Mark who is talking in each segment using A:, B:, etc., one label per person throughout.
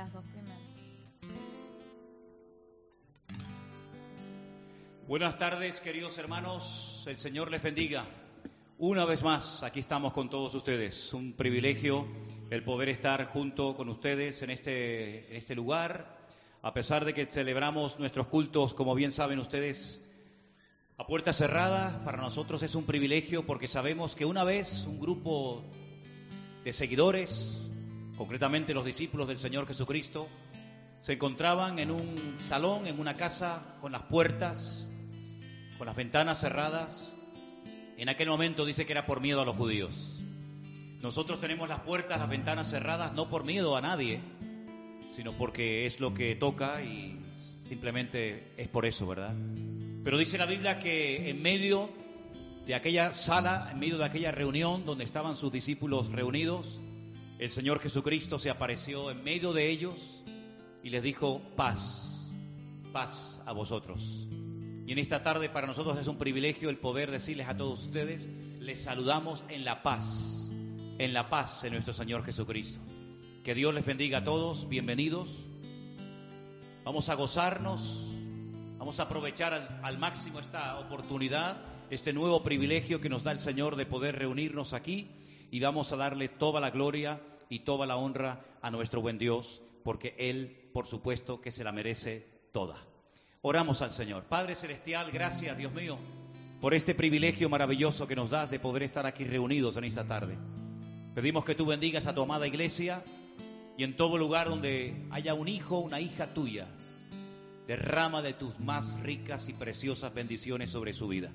A: las dos primeras.
B: Buenas tardes, queridos hermanos. El Señor les bendiga. Una vez más, aquí estamos con todos ustedes. Un privilegio el poder estar junto con ustedes en este, en este lugar. A pesar de que celebramos nuestros cultos, como bien saben ustedes, a puerta cerrada, para nosotros es un privilegio porque sabemos que una vez un grupo de seguidores, concretamente los discípulos del Señor Jesucristo, se encontraban en un salón, en una casa, con las puertas, con las ventanas cerradas. En aquel momento dice que era por miedo a los judíos. Nosotros tenemos las puertas, las ventanas cerradas, no por miedo a nadie, sino porque es lo que toca y simplemente es por eso, ¿verdad? Pero dice la Biblia que en medio de aquella sala, en medio de aquella reunión donde estaban sus discípulos reunidos, el Señor Jesucristo se apareció en medio de ellos y les dijo, paz, paz a vosotros. Y en esta tarde para nosotros es un privilegio el poder decirles a todos ustedes, les saludamos en la paz, en la paz de nuestro Señor Jesucristo. Que Dios les bendiga a todos, bienvenidos. Vamos a gozarnos, vamos a aprovechar al, al máximo esta oportunidad, este nuevo privilegio que nos da el Señor de poder reunirnos aquí y vamos a darle toda la gloria y toda la honra a nuestro buen Dios, porque Él, por supuesto, que se la merece toda. Oramos al Señor. Padre Celestial, gracias, Dios mío, por este privilegio maravilloso que nos das de poder estar aquí reunidos en esta tarde. Pedimos que tú bendigas a tu amada iglesia y en todo lugar donde haya un hijo, una hija tuya, derrama de tus más ricas y preciosas bendiciones sobre su vida.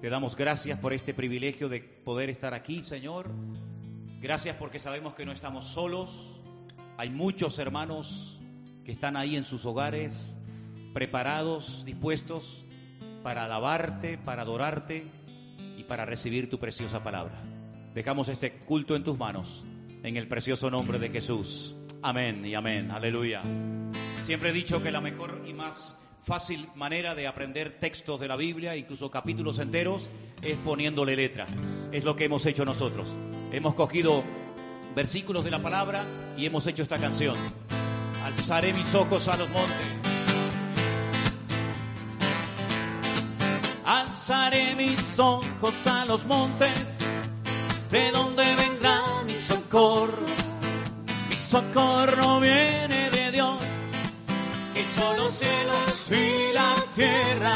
B: Te damos gracias por este privilegio de poder estar aquí, Señor. Gracias porque sabemos que no estamos solos. Hay muchos hermanos que están ahí en sus hogares, preparados, dispuestos para alabarte, para adorarte y para recibir tu preciosa palabra. Dejamos este culto en tus manos, en el precioso nombre de Jesús. Amén y amén. Aleluya. Siempre he dicho que la mejor y más fácil manera de aprender textos de la Biblia, incluso capítulos enteros, es poniéndole letra. Es lo que hemos hecho nosotros. Hemos cogido versículos de la palabra y hemos hecho esta canción. Alzaré mis ojos a los montes. Alzaré mis ojos a los montes, de donde vendrá mi socorro. Mi socorro viene de Dios que son los cielos y la tierra.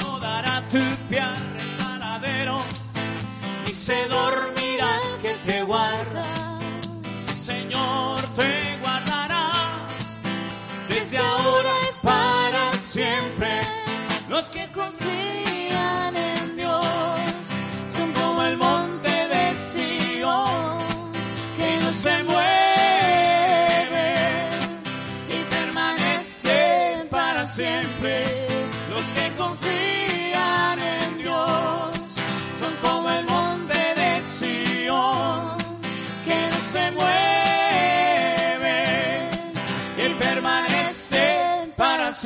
B: No dará tu pie al resbaladero, ni se dormirá que te guarda.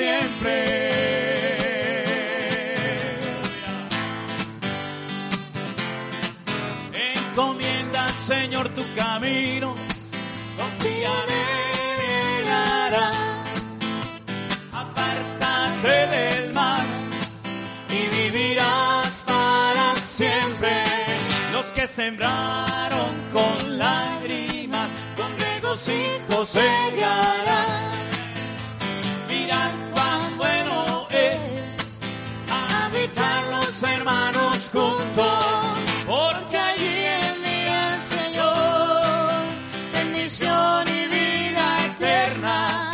B: Siempre. Encomienda Señor tu camino, confía en Él hará. Del mal y vivirás para siempre. Los que sembraron con lágrimas, con regocijo segarán. Mirad hermanos juntos, porque allí envía el Señor bendición y vida eterna.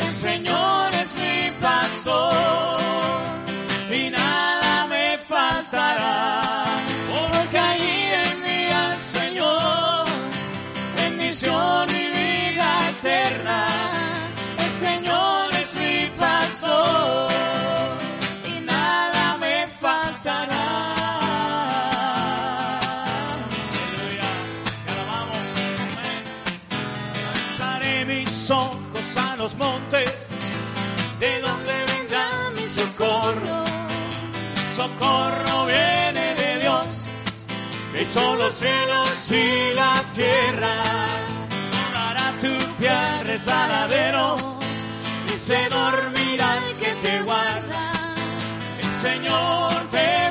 B: El Señor es mi pastor los montes, de donde vendrá mi socorro. Socorro viene de Dios, que son los cielos y la tierra. No dará tu
A: fiel resbaladero, y se dormirá el que te guarda. El Señor te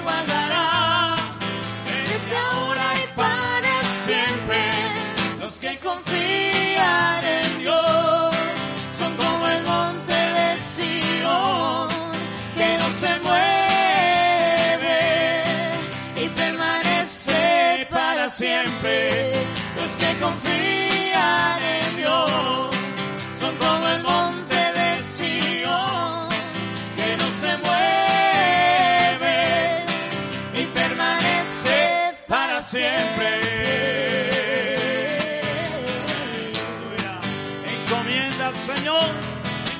A: Los que confían en Dios son como el monte de Sion que no se mueve y permanece para siempre. Encomienda al Señor,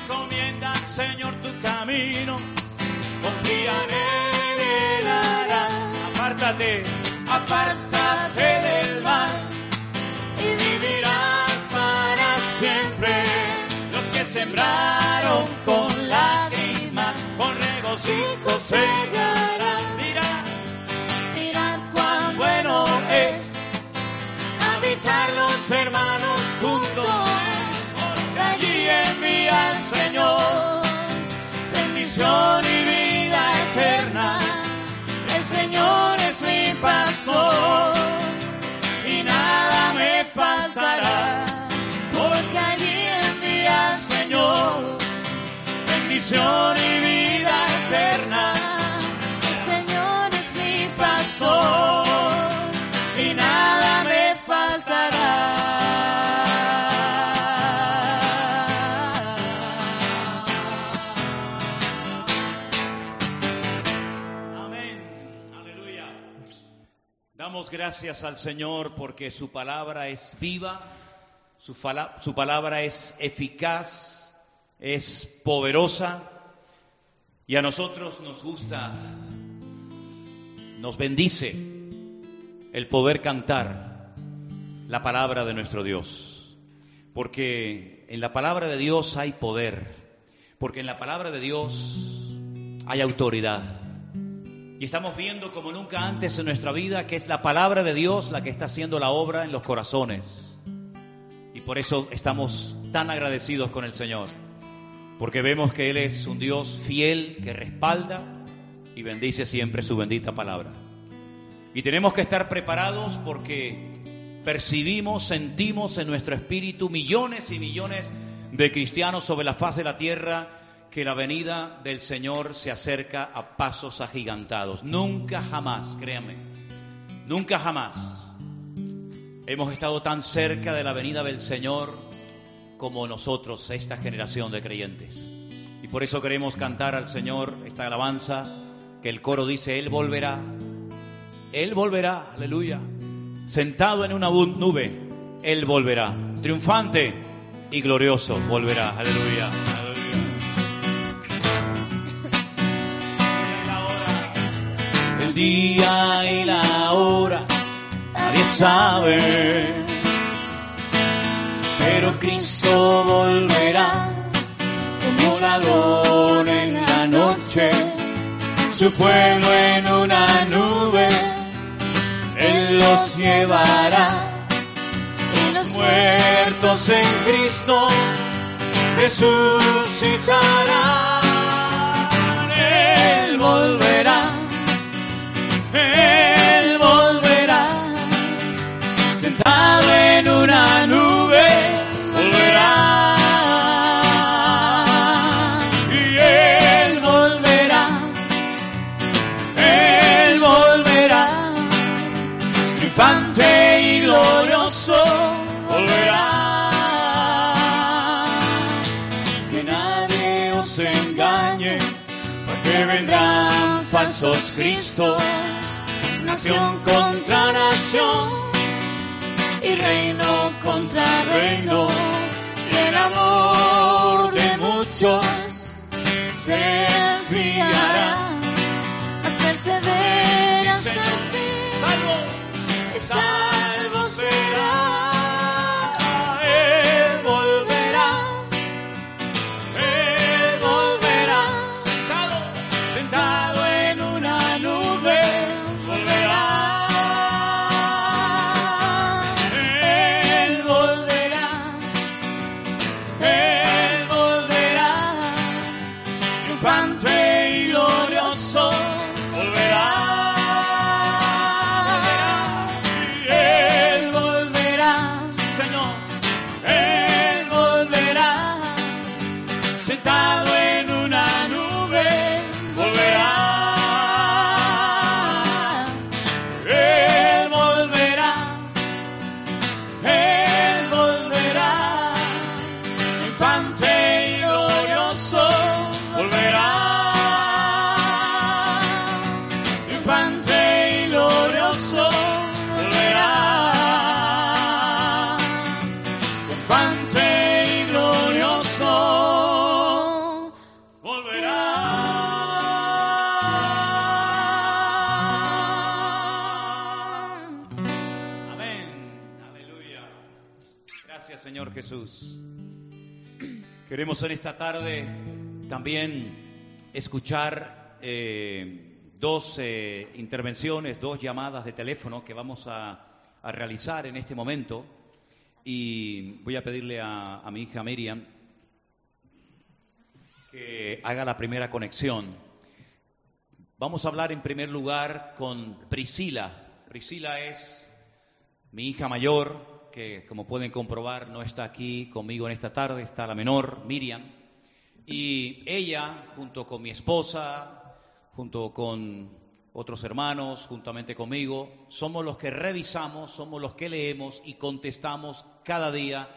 A: encomienda al Señor tu camino, confía en Él. Apártate, sembraron con lágrimas, con regocijo segarán. Mira, mirad cuán bueno es habitar los hermanos juntos. Porque allí envía al Señor bendición y vida eterna. El Señor es mi pastor y nada me faltará. Bendición y vida eterna. El Señor es mi pastor y nada me faltará. Amén. Aleluya. Damos gracias al Señor porque su palabra es viva, su palabra es eficaz, es poderosa y a nosotros nos gusta, nos bendice el poder cantar la palabra de nuestro Dios. Porque en la palabra de Dios hay poder, porque en la palabra de Dios hay autoridad. Y estamos viendo como nunca antes en nuestra vida que es la palabra de Dios la que está haciendo la obra en los corazones. Y por eso estamos tan agradecidos con el Señor. Porque vemos que Él es un Dios fiel que respalda y bendice siempre su bendita palabra. Y tenemos que estar preparados porque percibimos, sentimos en nuestro espíritu millones y millones de cristianos sobre la faz de la tierra que la venida del Señor se acerca a pasos agigantados. Nunca jamás, créanme, nunca jamás hemos estado tan cerca de la venida del Señor como nosotros, esta generación de creyentes. Y por eso queremos cantar al Señor esta alabanza que el coro dice, Él volverá, Él volverá, aleluya, sentado en una nube, Él volverá, triunfante y glorioso, volverá, aleluya. aleluya. El día y la hora, nadie sabe pero Cristo volverá como ladrón en la noche, su pueblo en una nube, Él los llevará. Y los muertos en Cristo resucitarán. Él volverá, falsos cristos, nación contra nación y reino contra reino, y el amor de muchos se enfriará, mas persevera
B: Queremos en esta tarde también escuchar eh, dos eh, intervenciones, dos llamadas de teléfono que vamos a, realizar en este momento. Y voy a pedirle a mi hija Miriam que haga la primera conexión. Vamos a hablar en primer lugar con Priscila. Priscila es mi hija mayor, que como pueden comprobar no está aquí conmigo en esta tarde, está la menor, Miriam. Y ella, junto con mi esposa, junto con otros hermanos, juntamente conmigo, somos los que revisamos, somos los que leemos y contestamos cada día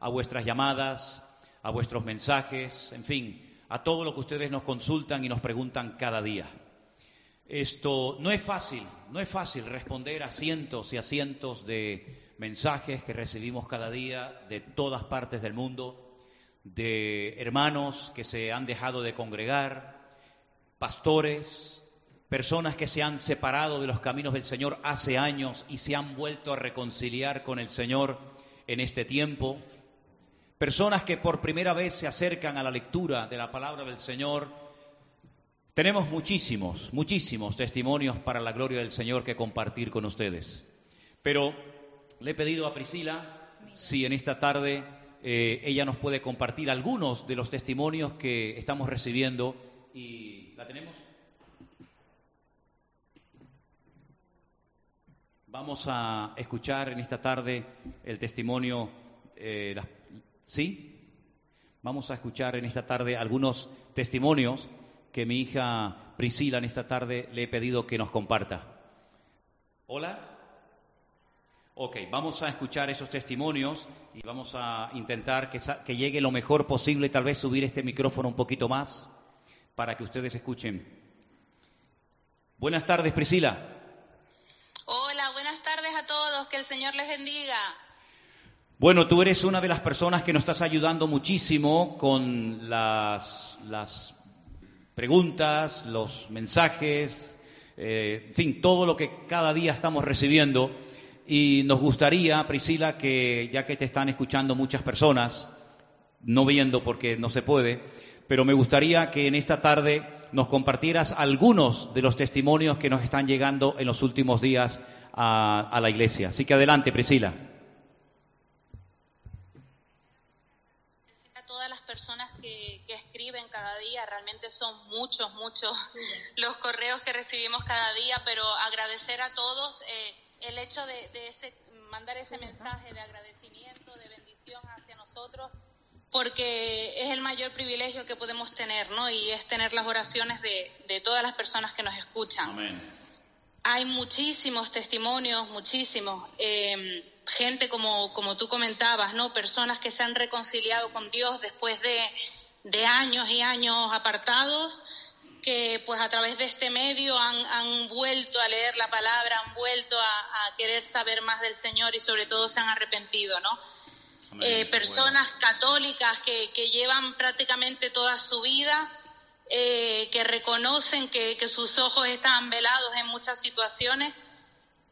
B: a vuestras llamadas, a vuestros mensajes, en fin, a todo lo que ustedes nos consultan y nos preguntan cada día. Esto no es fácil, no es fácil responder a cientos y a cientos de mensajes que recibimos cada día de todas partes del mundo, de hermanos que se han dejado de congregar, pastores, personas que se han separado de los caminos del Señor hace años y se han vuelto a reconciliar con el Señor en este tiempo, personas que por primera vez se acercan a la lectura de la palabra del Señor. Tenemos muchísimos, muchísimos testimonios para la gloria del Señor que compartir con ustedes. Pero le he pedido a Priscila si en esta tarde eh, ella nos puede compartir algunos de los testimonios que estamos recibiendo. ¿Y la tenemos? Vamos a escuchar en esta tarde el testimonio. eh, ¿Sí? Vamos a escuchar en esta tarde algunos testimonios que mi hija Priscila en esta tarde le he pedido que nos comparta. ¿Hola? Ok, vamos a escuchar esos testimonios y vamos a intentar que, que llegue lo mejor posible, tal vez subir este micrófono un poquito más para que ustedes escuchen. Buenas tardes, Priscila.
C: Hola, buenas tardes a todos, que el Señor les bendiga.
B: Bueno, tú eres una de las personas que nos estás ayudando muchísimo con las, las preguntas, los mensajes, eh, en fin, todo lo que cada día estamos recibiendo. Y nos gustaría, Priscila, que ya que te están escuchando muchas personas, no viendo porque no se puede, pero me gustaría que en esta tarde nos compartieras algunos de los testimonios que nos están llegando en los últimos días a, a la iglesia. Así que adelante, Priscila.
C: A todas las personas que, que escriben cada día, realmente son muchos, muchos los correos que recibimos cada día, pero agradecer a todos eh, el hecho de, de ese, mandar ese mensaje de agradecimiento, de bendición hacia nosotros, porque es el mayor privilegio que podemos tener, ¿no? Y es tener las oraciones de, de todas las personas que nos escuchan.
B: Amén.
C: Hay muchísimos testimonios, muchísimos. Eh, gente como, como tú comentabas, ¿no? Personas que se han reconciliado con Dios después de, de años y años apartados, que pues a través de este medio han, han vuelto a leer la palabra, han vuelto a, a querer saber más del Señor y sobre todo se han arrepentido, ¿no?
B: Amén.
C: Eh, personas católicas que, que llevan prácticamente toda su vida, eh, que reconocen que, que sus ojos estaban velados en muchas situaciones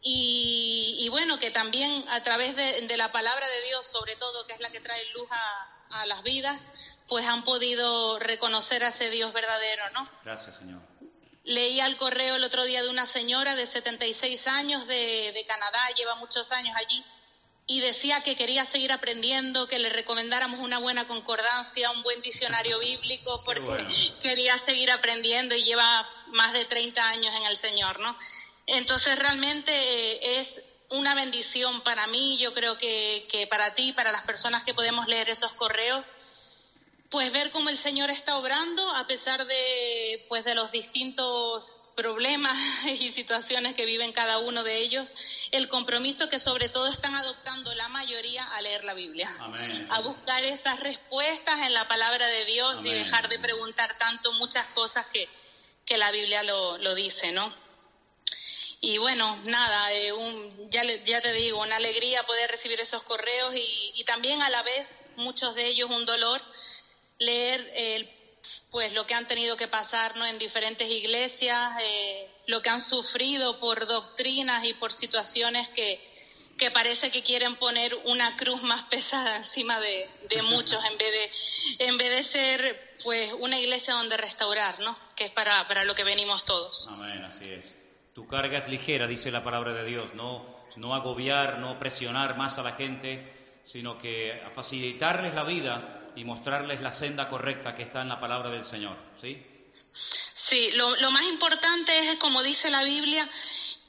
C: y, y bueno, que también a través de, de la palabra de Dios, sobre todo, que es la que trae luz a, a las vidas, pues han podido reconocer a ese Dios verdadero, ¿no?
B: Gracias, Señor.
C: Leí al correo el otro día de una señora de 76 años de, de Canadá, lleva muchos años allí, y decía que quería seguir aprendiendo, que le recomendáramos una buena concordancia, un buen diccionario bíblico, porque
B: bueno.
C: quería seguir aprendiendo y lleva más de 30 años en el Señor, ¿no? Entonces realmente eh, es una bendición para mí, yo creo que, que para ti, para las personas que podemos leer esos correos, pues ver cómo el Señor está obrando a pesar de pues de los distintos problemas y situaciones que viven cada uno de ellos, el compromiso que sobre todo están adoptando la mayoría a leer la Biblia,
B: Amén.
C: a buscar esas respuestas en la palabra de Dios y dejar de preguntar tanto muchas cosas que, que la Biblia lo, lo dice, ¿no? Y bueno, nada, eh, un- ya, le- ya te digo, una alegría poder recibir esos correos y, y también a la vez, muchos de ellos un dolor, leer el, pues lo que han tenido que pasar ¿no? en diferentes iglesias, eh, lo que han sufrido por doctrinas y por situaciones que, que parece que quieren poner una cruz más pesada encima de, de muchos en vez de, en vez de ser pues una iglesia donde restaurar, ¿no? que es para, para lo que venimos todos.
B: Amén, así es. Tu carga es ligera, dice la palabra de Dios, no, no agobiar, no presionar más a la gente, sino que facilitarles la vida y mostrarles la senda correcta que está en la palabra del Señor, ¿sí?
C: Sí, lo, lo más importante es, como dice la Biblia,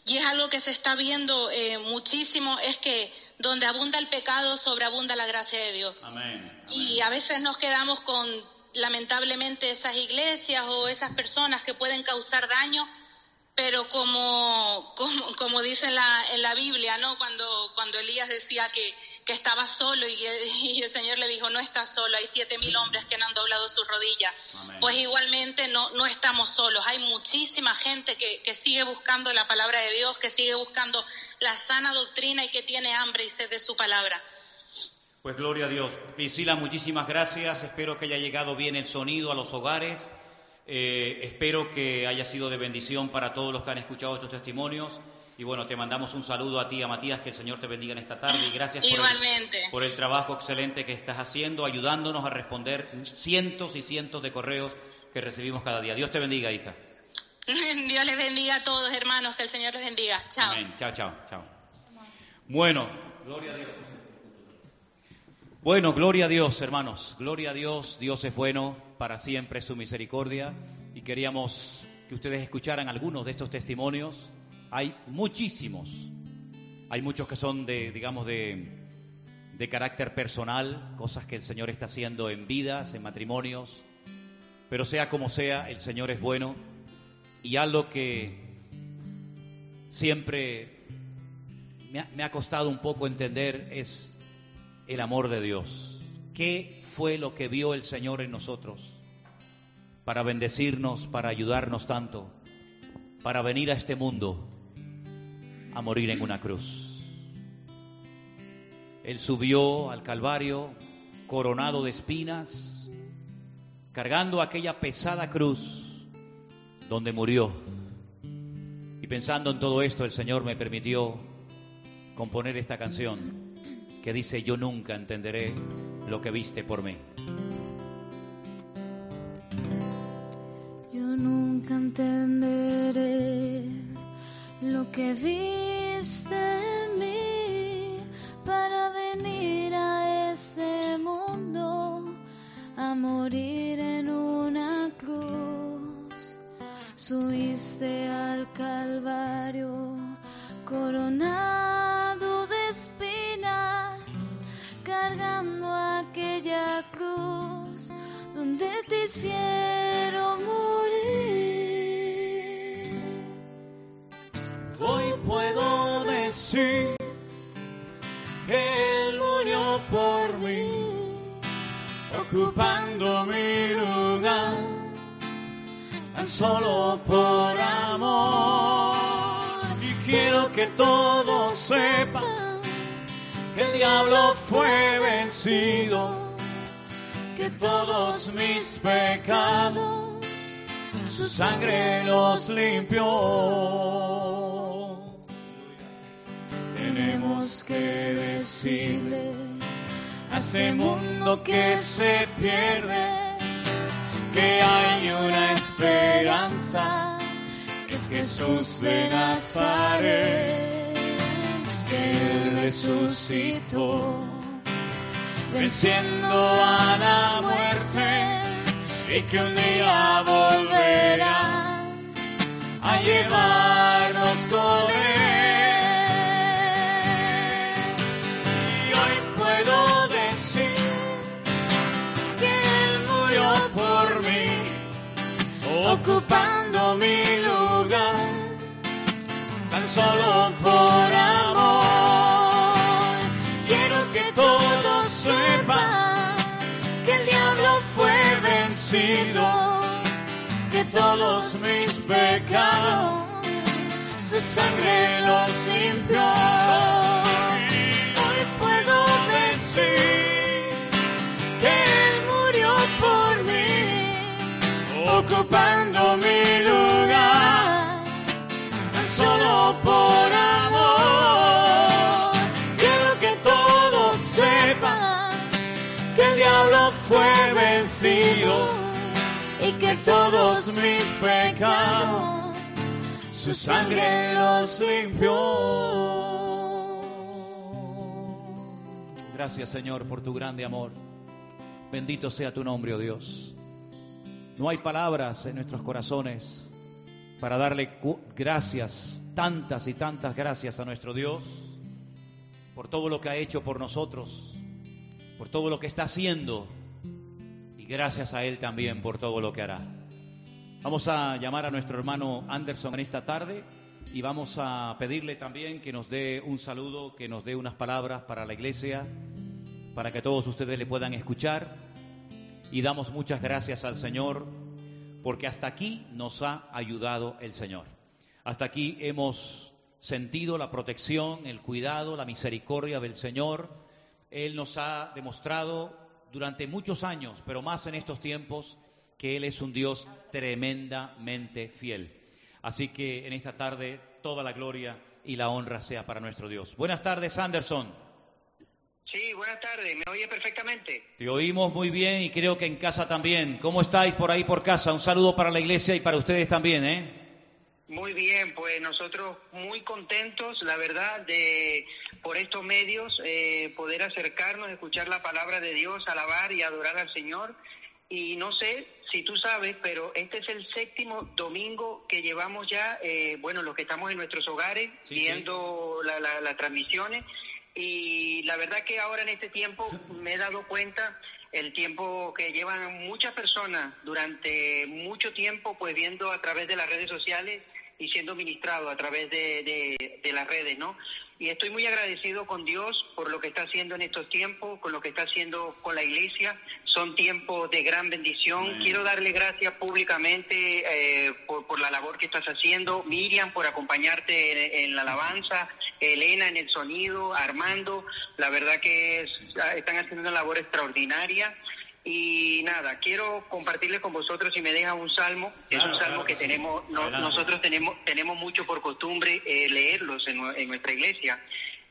C: y es algo que se está viendo eh, muchísimo, es que donde abunda el pecado, sobreabunda la gracia de Dios.
B: Amén. amén.
C: Y a veces nos quedamos con, lamentablemente, esas iglesias o esas personas que pueden causar daño, pero como, como, como dice en la, en la Biblia, ¿no? Cuando, cuando Elías decía que, que estaba solo y, y el Señor le dijo, no estás solo, hay siete mil hombres que no han doblado su rodilla.
B: Amén.
C: Pues igualmente no, no estamos solos, hay muchísima gente que, que sigue buscando la palabra de Dios, que sigue buscando la sana doctrina y que tiene hambre y sed de su palabra.
B: Pues gloria a Dios. Priscila, muchísimas gracias. Espero que haya llegado bien el sonido a los hogares. Eh, espero que haya sido de bendición para todos los que han escuchado estos testimonios. Y bueno, te mandamos un saludo a ti, a Matías, que el Señor te bendiga en esta tarde. Y gracias por el,
C: Igualmente.
B: por el trabajo excelente que estás haciendo, ayudándonos a responder cientos y cientos de correos que recibimos cada día. Dios te bendiga, hija.
C: Dios les bendiga a todos, hermanos, que el Señor les bendiga. Chao.
B: Amén. Chao, chao, chao. Bueno, gloria a Dios. Bueno, gloria a Dios, hermanos. Gloria a Dios. Dios es bueno, para siempre su misericordia. Y queríamos que ustedes escucharan algunos de estos testimonios. Hay muchísimos. Hay muchos que son de, digamos, de, de carácter personal, cosas que el Señor está haciendo en vidas, en matrimonios. Pero sea como sea, el Señor es bueno. Y algo que siempre me ha, me ha costado un poco entender es el amor de Dios. ¿Qué fue lo que vio el Señor en nosotros para bendecirnos, para ayudarnos tanto, para venir a este mundo a morir en una cruz? Él subió al Calvario coronado de espinas, cargando aquella pesada cruz donde murió. Y pensando en todo esto, el Señor me permitió componer esta canción que dice, yo nunca entenderé lo que viste por mí. Sangre los limpió. Tenemos que decirle a este mundo que se pierde que hay una esperanza, que es Jesús de Nazaret, que Él resucitó, venciendo a la muerte y que un día volverá a llevarnos con él. Y hoy puedo decir que él murió por mí,
A: ocupando mi lugar, tan solo todos mis pecados su sangre los limpió. Hoy puedo decir que Él murió por mí, ocupando mi lugar, tan solo por amor. Quiero que todos sepan que el diablo fue vencido que todos mis pecados su sangre los limpió.
B: Gracias Señor por tu grande amor. Bendito sea tu nombre, oh Dios. No hay palabras en nuestros corazones para darle gracias, tantas y tantas gracias a nuestro Dios por todo lo que ha hecho por nosotros, por todo lo que está haciendo gracias a Él también por todo lo que hará. Vamos a llamar a nuestro hermano Anderson en esta tarde y vamos a pedirle también que nos dé un saludo, que nos dé unas palabras para la iglesia, para que todos ustedes le puedan escuchar. Y damos muchas gracias al Señor porque hasta aquí nos ha ayudado el Señor. Hasta aquí hemos sentido la protección, el cuidado, la misericordia del Señor. Él nos ha demostrado durante muchos años, pero más en estos tiempos, que Él es un Dios tremendamente fiel. Así que en esta tarde toda la gloria y la honra sea para nuestro Dios. Buenas tardes, Anderson.
D: Sí, buenas tardes, ¿me oye perfectamente?
B: Te oímos muy bien y creo que en casa también. ¿Cómo estáis por ahí por casa? Un saludo para la iglesia y para ustedes también, ¿eh?
D: Muy bien, pues nosotros muy contentos, la verdad, de por estos medios eh, poder acercarnos, escuchar la palabra de Dios, alabar y adorar al Señor. Y no sé si tú sabes, pero este es el séptimo domingo que llevamos ya, eh, bueno, los que estamos en nuestros hogares
B: Sí,
D: viendo la- la- las transmisiones. Y la verdad que ahora en este tiempo me he dado cuenta el tiempo que llevan muchas personas durante mucho tiempo, pues viendo a través de las redes sociales y siendo ministrado a través de, de- de las redes, ¿no? Y estoy muy agradecido con Dios por lo que está haciendo en estos tiempos, con lo que está haciendo con la iglesia. Son tiempos de gran bendición. Quiero darle gracias públicamente eh, por, por la labor que estás haciendo. Miriam, por acompañarte en, en la alabanza. Elena en el sonido. Armando. La verdad que es- están haciendo una labor extraordinaria. Y nada, quiero compartirles con vosotros si me dejan un salmo. es un salmo
B: claro
D: que
B: sí.
D: tenemos, no- nosotros tenemos, tenemos mucho por costumbre eh, leerlos en, nue- en nuestra iglesia.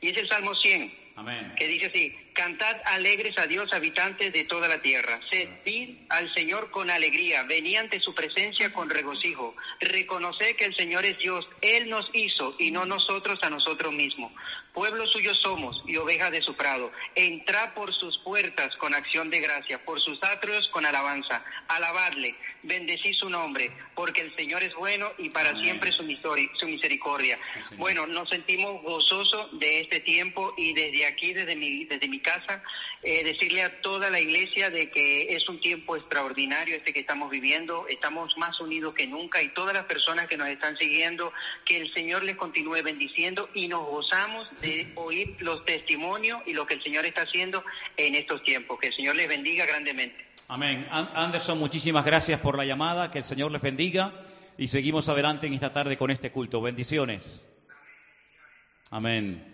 D: Y es el Salmo 100,
B: Amén.
D: que dice así, cantad alegres a Dios habitantes de toda la tierra, servid al Señor con alegría, venid ante su presencia con regocijo, reconoced que el Señor es Dios, Él nos hizo y no nosotros a nosotros mismos. Pueblo suyo somos y ovejas de su prado. Entrad por sus puertas con acción de gracia, por sus atrios con alabanza. Alabadle, bendecid su nombre, porque el Señor es bueno y para
B: Amén.
D: siempre su, misericordia.
B: Sí,
D: bueno, nos sentimos gozosos de este tiempo y desde aquí, desde mi, desde mi casa, eh, decirle a toda la iglesia de que es un tiempo extraordinario este que estamos viviendo, estamos más unidos que nunca y todas las personas que nos están siguiendo, que el Señor les continúe bendiciendo y nos gozamos de oír los testimonios y lo que el Señor está haciendo en estos tiempos. Que el Señor les bendiga grandemente.
B: Amén. An- Anderson, muchísimas gracias por la llamada. Que el Señor les bendiga. Y seguimos adelante en esta tarde con este culto. Bendiciones. Amén.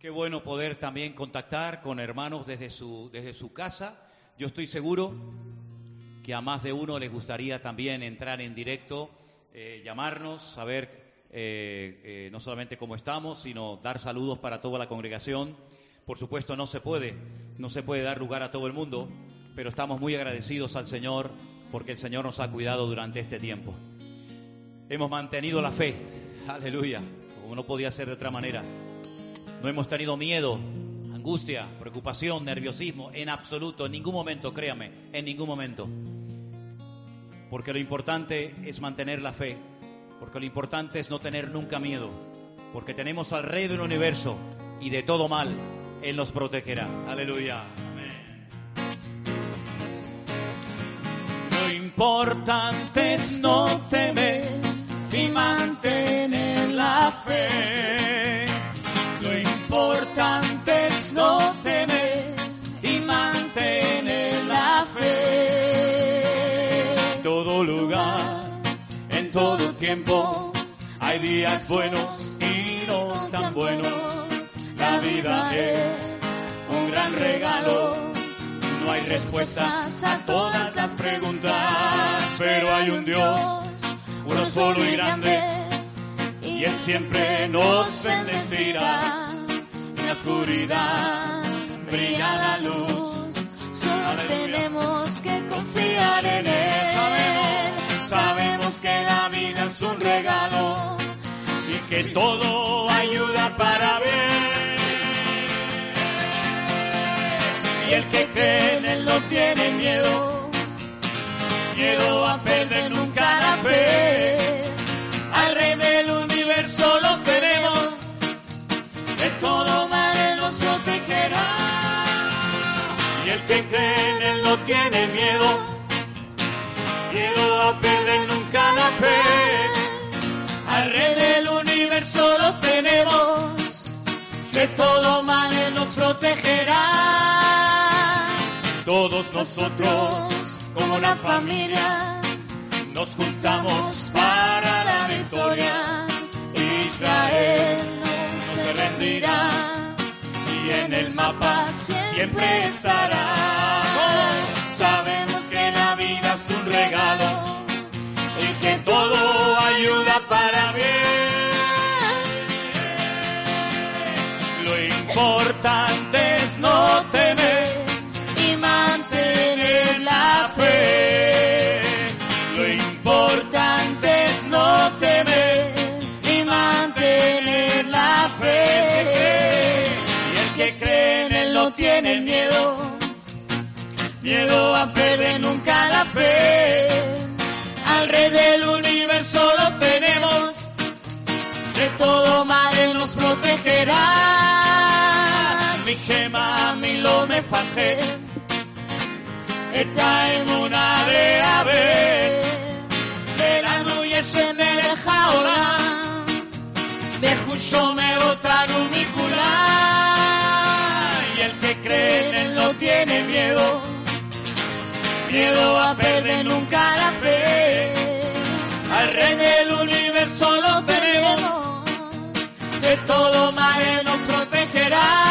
B: Qué bueno poder también contactar con hermanos desde su, desde su casa. Yo estoy seguro que a más de uno les gustaría también entrar en directo, eh, llamarnos, saber eh, eh, no solamente cómo estamos, sino dar saludos para toda la congregación. Por supuesto, no se puede, no se puede dar lugar a todo el mundo, pero estamos muy agradecidos al Señor porque el Señor nos ha cuidado durante este tiempo. Hemos mantenido la fe, aleluya, como no podía ser de otra manera. No hemos tenido miedo, angustia, preocupación, nerviosismo, en absoluto, en ningún momento, créame, en ningún momento. Porque lo importante es mantener la fe, porque lo importante es no tener nunca miedo, porque tenemos al Rey del universo y de todo mal, Él nos protegerá. Aleluya. Amén.
A: importante es no temer y mantener la fe. Lo importante es no temer y mantener la fe. En todo lugar, en todo tiempo, hay días buenos y no tan buenos. La vida es un gran regalo. No hay respuestas a todas las preguntas, pero hay un Dios, uno solo y grande, y Él siempre nos bendecirá. En la oscuridad brilla la luz,
B: Solo tenemos que confiar en Él.
A: Sabemos, sabemos que la vida es un regalo y que todo ayuda para bien. Y el que cree en él no tiene miedo, miedo a perder nunca la fe. Que cree en él no tiene miedo, miedo a perder nunca la fe. Al rey del universo lo tenemos, de todo mal él nos protegerá. Todos nosotros, como una familia, nos juntamos para la victoria. Israel no se rendirá y en el mapa siempre estará. Sabemos que la vida es un regalo y que todo ayuda para bien. Lo importante a nunca la fe. Al rey del universo lo tenemos, de todo mal nos protegerá. Mi gema, mi lo me fajé, está en una de ave, de la nuye se me deja ahora, de justo me botaron mi culá. Y el que cree en él no tiene miedo, miedo a perder nunca la fe. Al rey del universo lo tenemos, de todo mal nos protegerá.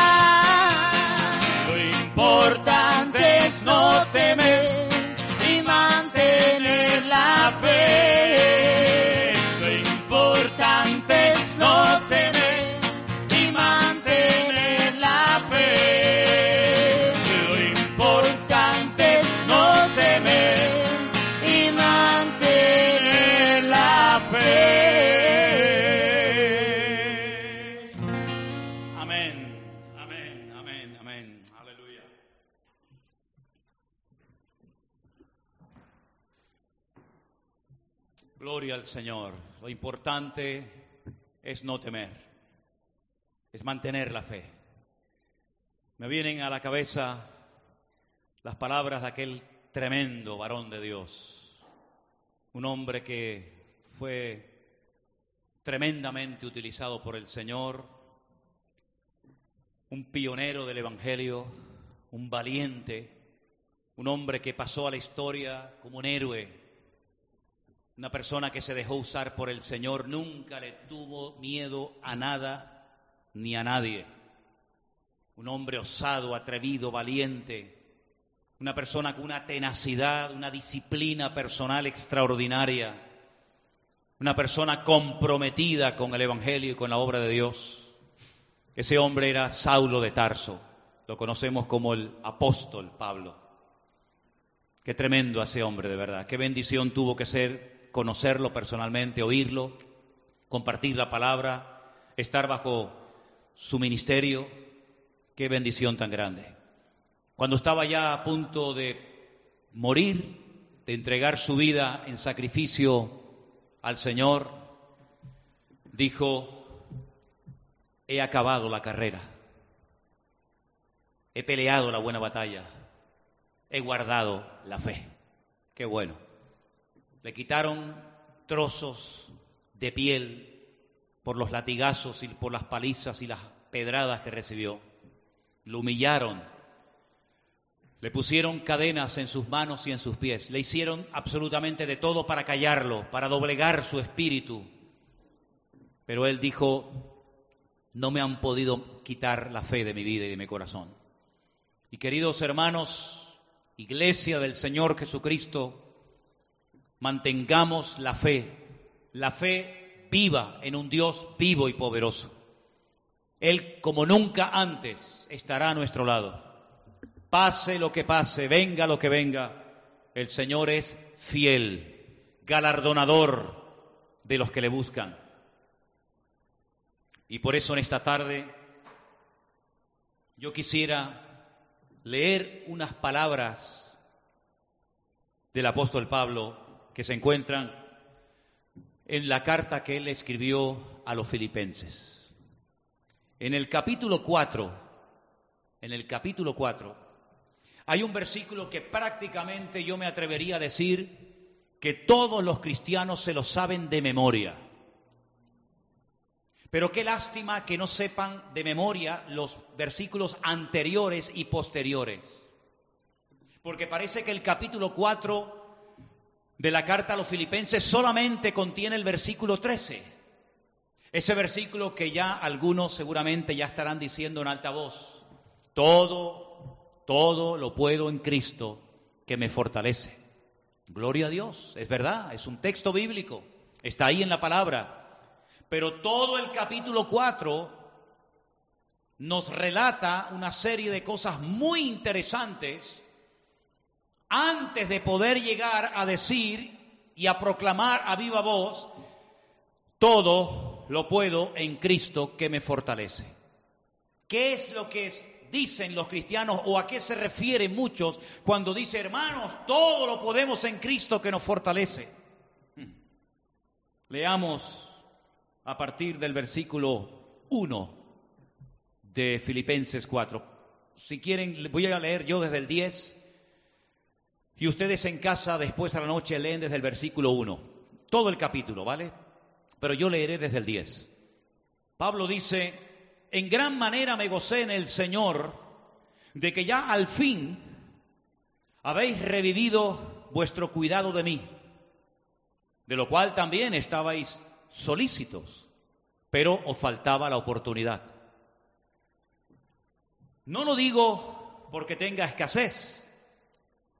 A: Señor. Lo importante es no temer, es mantener la fe. Me vienen a la cabeza las palabras de aquel tremendo varón de Dios, un hombre que fue tremendamente utilizado por el Señor, un pionero del Evangelio, un valiente, un hombre que pasó a la historia como un héroe, una persona que se dejó usar por el Señor, nunca le tuvo miedo a nada ni a nadie. Un hombre osado, atrevido, valiente, una persona con una tenacidad, una disciplina personal extraordinaria, una persona comprometida con el Evangelio y con la obra de Dios. Ese hombre era Saulo de Tarso, lo conocemos como el apóstol Pablo. Qué tremendo ese hombre, de verdad. Qué bendición tuvo que ser conocerlo personalmente, oírlo, compartir la palabra, estar bajo su ministerio. Qué bendición tan grande. Cuando estaba ya a punto de morir, de entregar su vida en sacrificio al Señor, dijo, he acabado la carrera, he peleado la buena batalla, he guardado la fe. Qué bueno.
B: Le quitaron trozos de piel por los latigazos y por las palizas y las pedradas que recibió. Lo humillaron. Le pusieron cadenas en sus manos y en sus pies. Le hicieron absolutamente de todo para callarlo, para doblegar su espíritu. Pero él dijo, no me han podido quitar la fe de mi vida y de mi corazón. Y queridos hermanos, iglesia del Señor Jesucristo, mantengamos la fe, la fe viva en un Dios vivo y poderoso. Él, como nunca antes, estará a nuestro lado. Pase lo que pase, venga lo que venga, el Señor es fiel, galardonador de los que le buscan. Y por eso en esta tarde yo quisiera leer unas palabras del apóstol Pablo que se encuentran en la carta que él escribió a los filipenses. En el capítulo 4, en el capítulo 4, hay un versículo que prácticamente yo me atrevería a decir que todos los cristianos se lo saben de memoria. Pero qué lástima que no sepan de memoria los versículos anteriores y posteriores. Porque parece que el capítulo 4 de la carta a los filipenses solamente contiene el versículo 13. Ese versículo que ya algunos seguramente ya estarán diciendo en alta voz. Todo, todo lo puedo en Cristo que me fortalece. Gloria a Dios, es verdad, es un texto bíblico, está ahí en la palabra. Pero todo el capítulo 4 nos relata una serie de cosas muy interesantes antes de poder llegar a decir y a proclamar a viva voz, todo lo puedo en Cristo que me fortalece. ¿Qué es lo que dicen los cristianos o a qué se refieren muchos cuando dice, hermanos, todo lo podemos en Cristo que nos fortalece? Hmm. Leamos a partir del versículo 1 de Filipenses 4. Si quieren, voy a leer yo desde el 10 y ustedes en casa después a la noche leen desde el versículo 1. Todo el capítulo, ¿vale? Pero yo leeré desde el 10. Pablo dice, en gran manera me gocé en el Señor de que ya al fin habéis revivido vuestro cuidado de mí, de lo cual también estabais solícitos, pero os faltaba la oportunidad. No lo digo porque tenga escasez,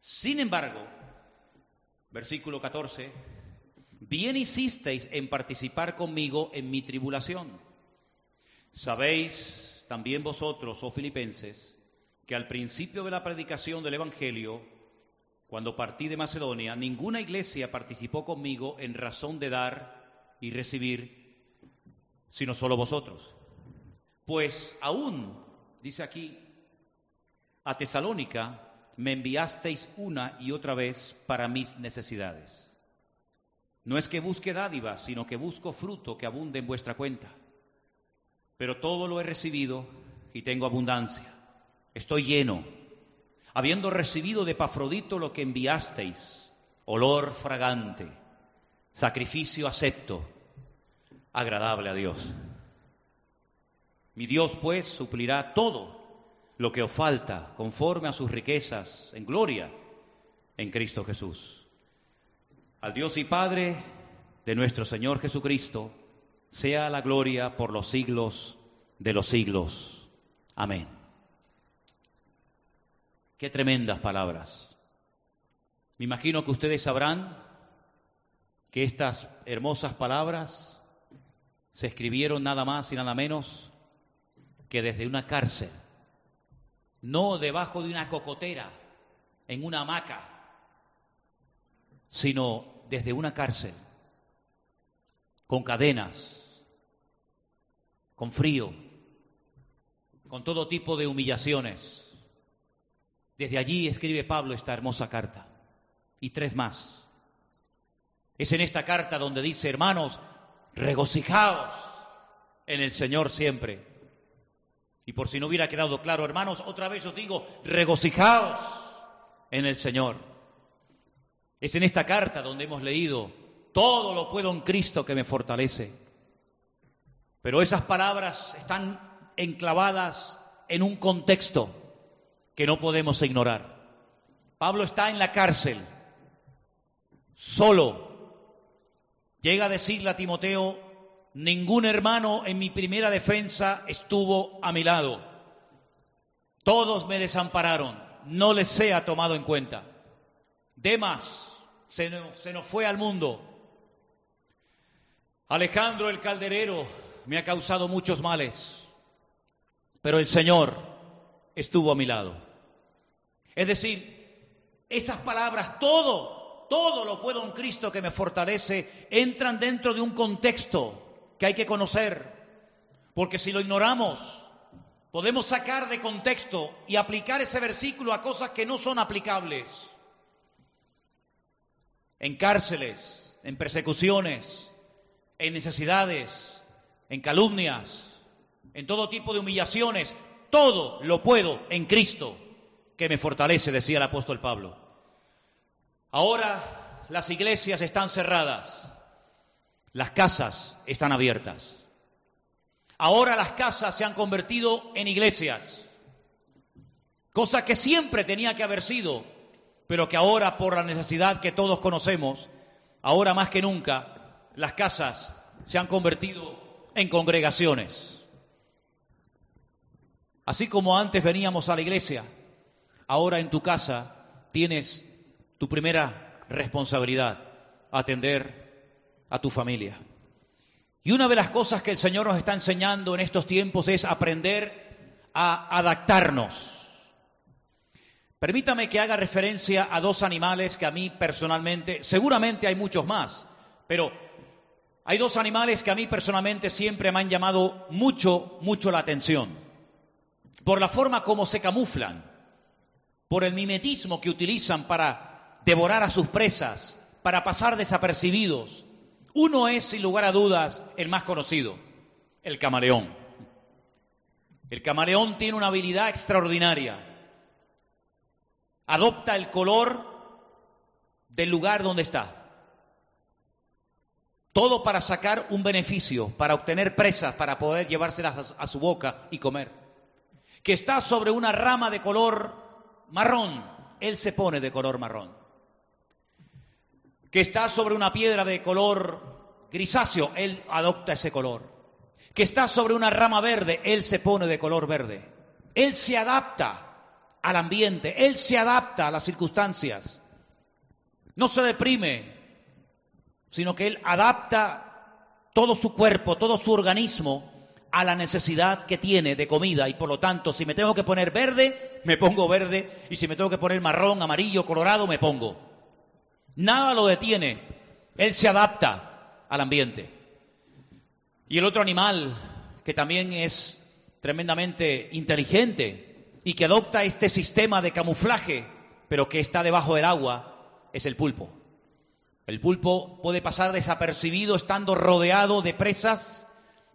B: Sin embargo, versículo 14, bien hicisteis en participar conmigo en mi tribulación. Sabéis también vosotros, oh filipenses, que al principio de la predicación del Evangelio, cuando partí de Macedonia, ninguna iglesia participó conmigo en razón de dar y recibir, sino solo vosotros. Pues aún, dice aquí, a Tesalónica me enviasteis una y otra vez para mis necesidades. No es que busque dádivas, sino que busco fruto que abunde en vuestra cuenta. Pero todo lo he recibido y tengo abundancia. Estoy lleno habiendo recibido de Pafrodito lo que enviasteis, olor fragante, sacrificio acepto, agradable a Dios. Mi Dios, pues, suplirá todo lo que os falta conforme a sus riquezas en gloria en Cristo Jesús. Al Dios y Padre de nuestro Señor Jesucristo, sea la gloria por los siglos de los siglos. Amén. Qué tremendas palabras. Me imagino que ustedes sabrán que estas hermosas palabras se escribieron nada más y nada menos que desde una cárcel, no debajo de una cocotera, en una hamaca, sino desde una cárcel, con cadenas, con frío, con todo tipo de humillaciones. Desde allí escribe Pablo esta hermosa carta y tres más. Es en esta carta donde dice, hermanos, regocijaos en el Señor siempre. Y por si no hubiera quedado claro, hermanos, otra vez os digo, regocijaos en el Señor. Es en esta carta donde hemos leído, todo lo puedo en Cristo que me fortalece. Pero esas palabras están enclavadas en un contexto que no podemos ignorar. Pablo está en la cárcel, solo. Llega a decirle a Timoteo, ningún hermano en mi primera defensa estuvo a mi lado. Todos me desampararon, no les sea tomado en cuenta. Demas se nos, se nos fue al mundo. Alejandro el calderero me ha causado muchos males, pero el Señor estuvo a mi lado. Es decir, esas palabras, todo, todo lo puedo en Cristo que me fortalece, entran dentro de un contexto que hay que conocer, porque si lo ignoramos, podemos sacar de contexto y aplicar ese versículo a cosas que no son aplicables. En cárceles, en persecuciones, en necesidades, en calumnias, en todo tipo de humillaciones. Todo lo puedo en Cristo que me fortalece, decía el apóstol Pablo. Ahora las iglesias están cerradas, las casas están abiertas. Ahora las casas se han convertido en iglesias, cosa que siempre tenía que haber sido, pero que ahora por la necesidad que todos conocemos, ahora más que nunca, las casas se han convertido en congregaciones. Así como antes veníamos a la iglesia, ahora en tu casa tienes tu primera responsabilidad, atender a tu familia. Y una de las cosas que el Señor nos está enseñando en estos tiempos es aprender a adaptarnos. Permítame que haga referencia a dos animales que a mí personalmente, seguramente hay muchos más, pero hay dos animales que a mí personalmente siempre me han llamado mucho, mucho la atención por la forma como se camuflan, por el mimetismo que utilizan para devorar a sus presas, para pasar desapercibidos. Uno es, sin lugar a dudas, el más conocido, el camaleón. El camaleón tiene una habilidad extraordinaria. Adopta el color del lugar donde está. Todo para sacar un beneficio, para obtener presas, para poder llevárselas a su boca y comer que está sobre una rama de color marrón, él se pone de color marrón. Que está sobre una piedra de color grisáceo, él adopta ese color. Que está sobre una rama verde, él se pone de color verde. Él se adapta al ambiente, él se adapta a las circunstancias. No se deprime, sino que él adapta todo su cuerpo, todo su organismo a la necesidad que tiene de comida y por lo tanto si me tengo que poner verde, me pongo verde y si me tengo que poner marrón, amarillo, colorado, me pongo. Nada lo detiene, él se adapta al ambiente. Y el otro animal que también es tremendamente inteligente y que adopta este sistema de camuflaje, pero que está debajo del agua, es el pulpo. El pulpo puede pasar desapercibido estando rodeado de presas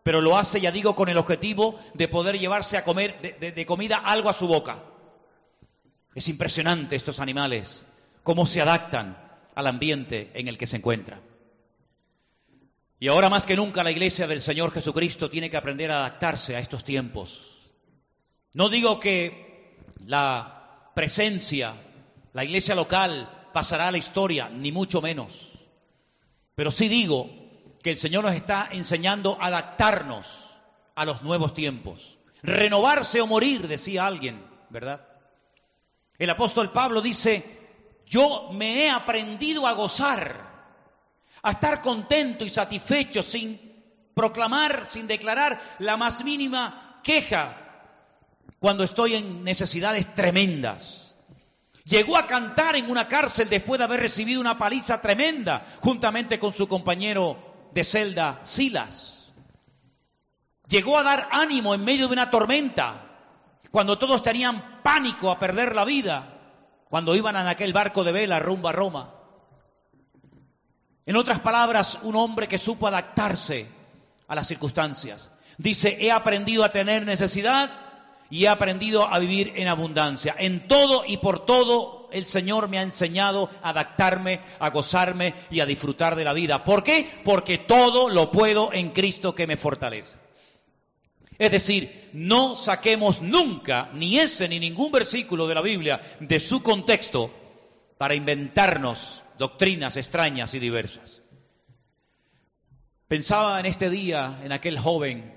B: pero lo hace, ya digo, con el objetivo de poder llevarse a comer de, comida algo a su boca. Es impresionante estos animales, cómo se adaptan al ambiente en el que se encuentran. Y ahora más que nunca la iglesia del Señor Jesucristo tiene que aprender a adaptarse a estos tiempos. No digo que la presencia, la iglesia local pasará a la historia, ni mucho menos. Pero sí digo que el Señor nos está enseñando a adaptarnos a los nuevos tiempos. Renovarse o morir, decía alguien, ¿verdad? El apóstol Pablo dice, yo me he aprendido a gozar, a estar contento y satisfecho sin proclamar, sin declarar la más mínima queja cuando estoy en necesidades tremendas. Llegó a cantar en una cárcel después de haber recibido una paliza tremenda juntamente con su compañero de celda, Silas. Llegó a dar ánimo en medio de una tormenta, cuando todos tenían pánico a perder la vida, cuando iban en aquel barco de vela rumbo a Roma. En otras palabras, un hombre que supo adaptarse a las circunstancias. Dice, he aprendido a tener necesidad y he aprendido a vivir en abundancia. En todo y por todo el Señor me ha enseñado a adaptarme, a gozarme y a disfrutar de la vida. ¿Por qué? Porque todo lo puedo en Cristo que me fortalece. Es decir, no saquemos nunca ni ese ni ningún versículo de la Biblia de su contexto para inventarnos doctrinas extrañas y diversas. Pensaba en este día, en aquel joven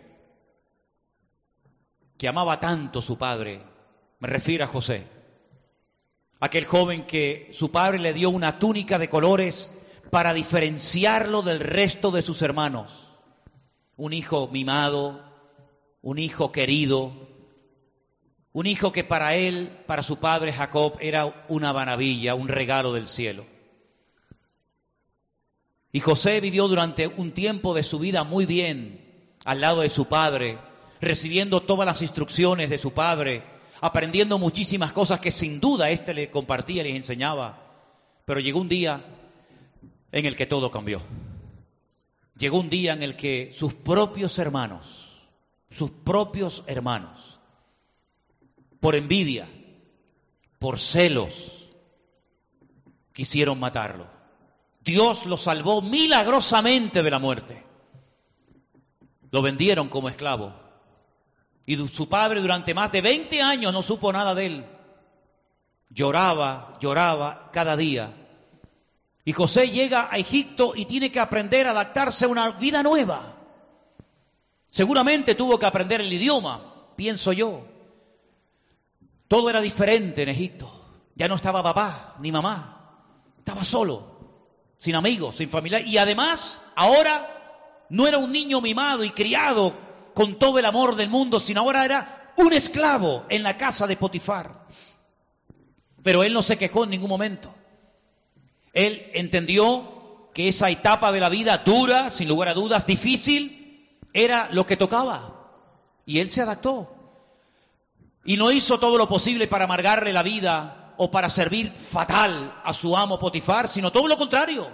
B: que amaba tanto a su padre, me refiero a José, aquel joven que su padre le dio una túnica de colores para diferenciarlo del resto de sus hermanos, un hijo mimado, un hijo querido, un hijo que para él, para su padre Jacob, era una maravilla, un regalo del cielo. Y José vivió durante un tiempo de su vida muy bien al lado de su padre, recibiendo todas las instrucciones de su padre, aprendiendo muchísimas cosas que sin duda éste le compartía les enseñaba. Pero llegó un día en el que todo cambió. Llegó un día en el que sus propios hermanos, sus propios hermanos, por envidia, por celos, quisieron matarlo. Dios lo salvó milagrosamente de la muerte. Lo vendieron como esclavo y su padre durante más de 20 años no supo nada de él. Lloraba, lloraba cada día. Y José llega a Egipto y tiene que aprender a adaptarse a una vida nueva. Seguramente tuvo que aprender el idioma, pienso yo. Todo era diferente en Egipto. Ya no estaba papá ni mamá. Estaba solo, sin amigos, sin familia. Y además, ahora no era un niño mimado y criado con todo el amor del mundo, sino ahora era un esclavo en la casa de Potifar. Pero él no se quejó en ningún momento. Él entendió que esa etapa de la vida dura, sin lugar a dudas, difícil, era lo que tocaba. Y él se adaptó. Y no hizo todo lo posible para amargarle la vida o para servir fatal a su amo Potifar, sino todo lo contrario.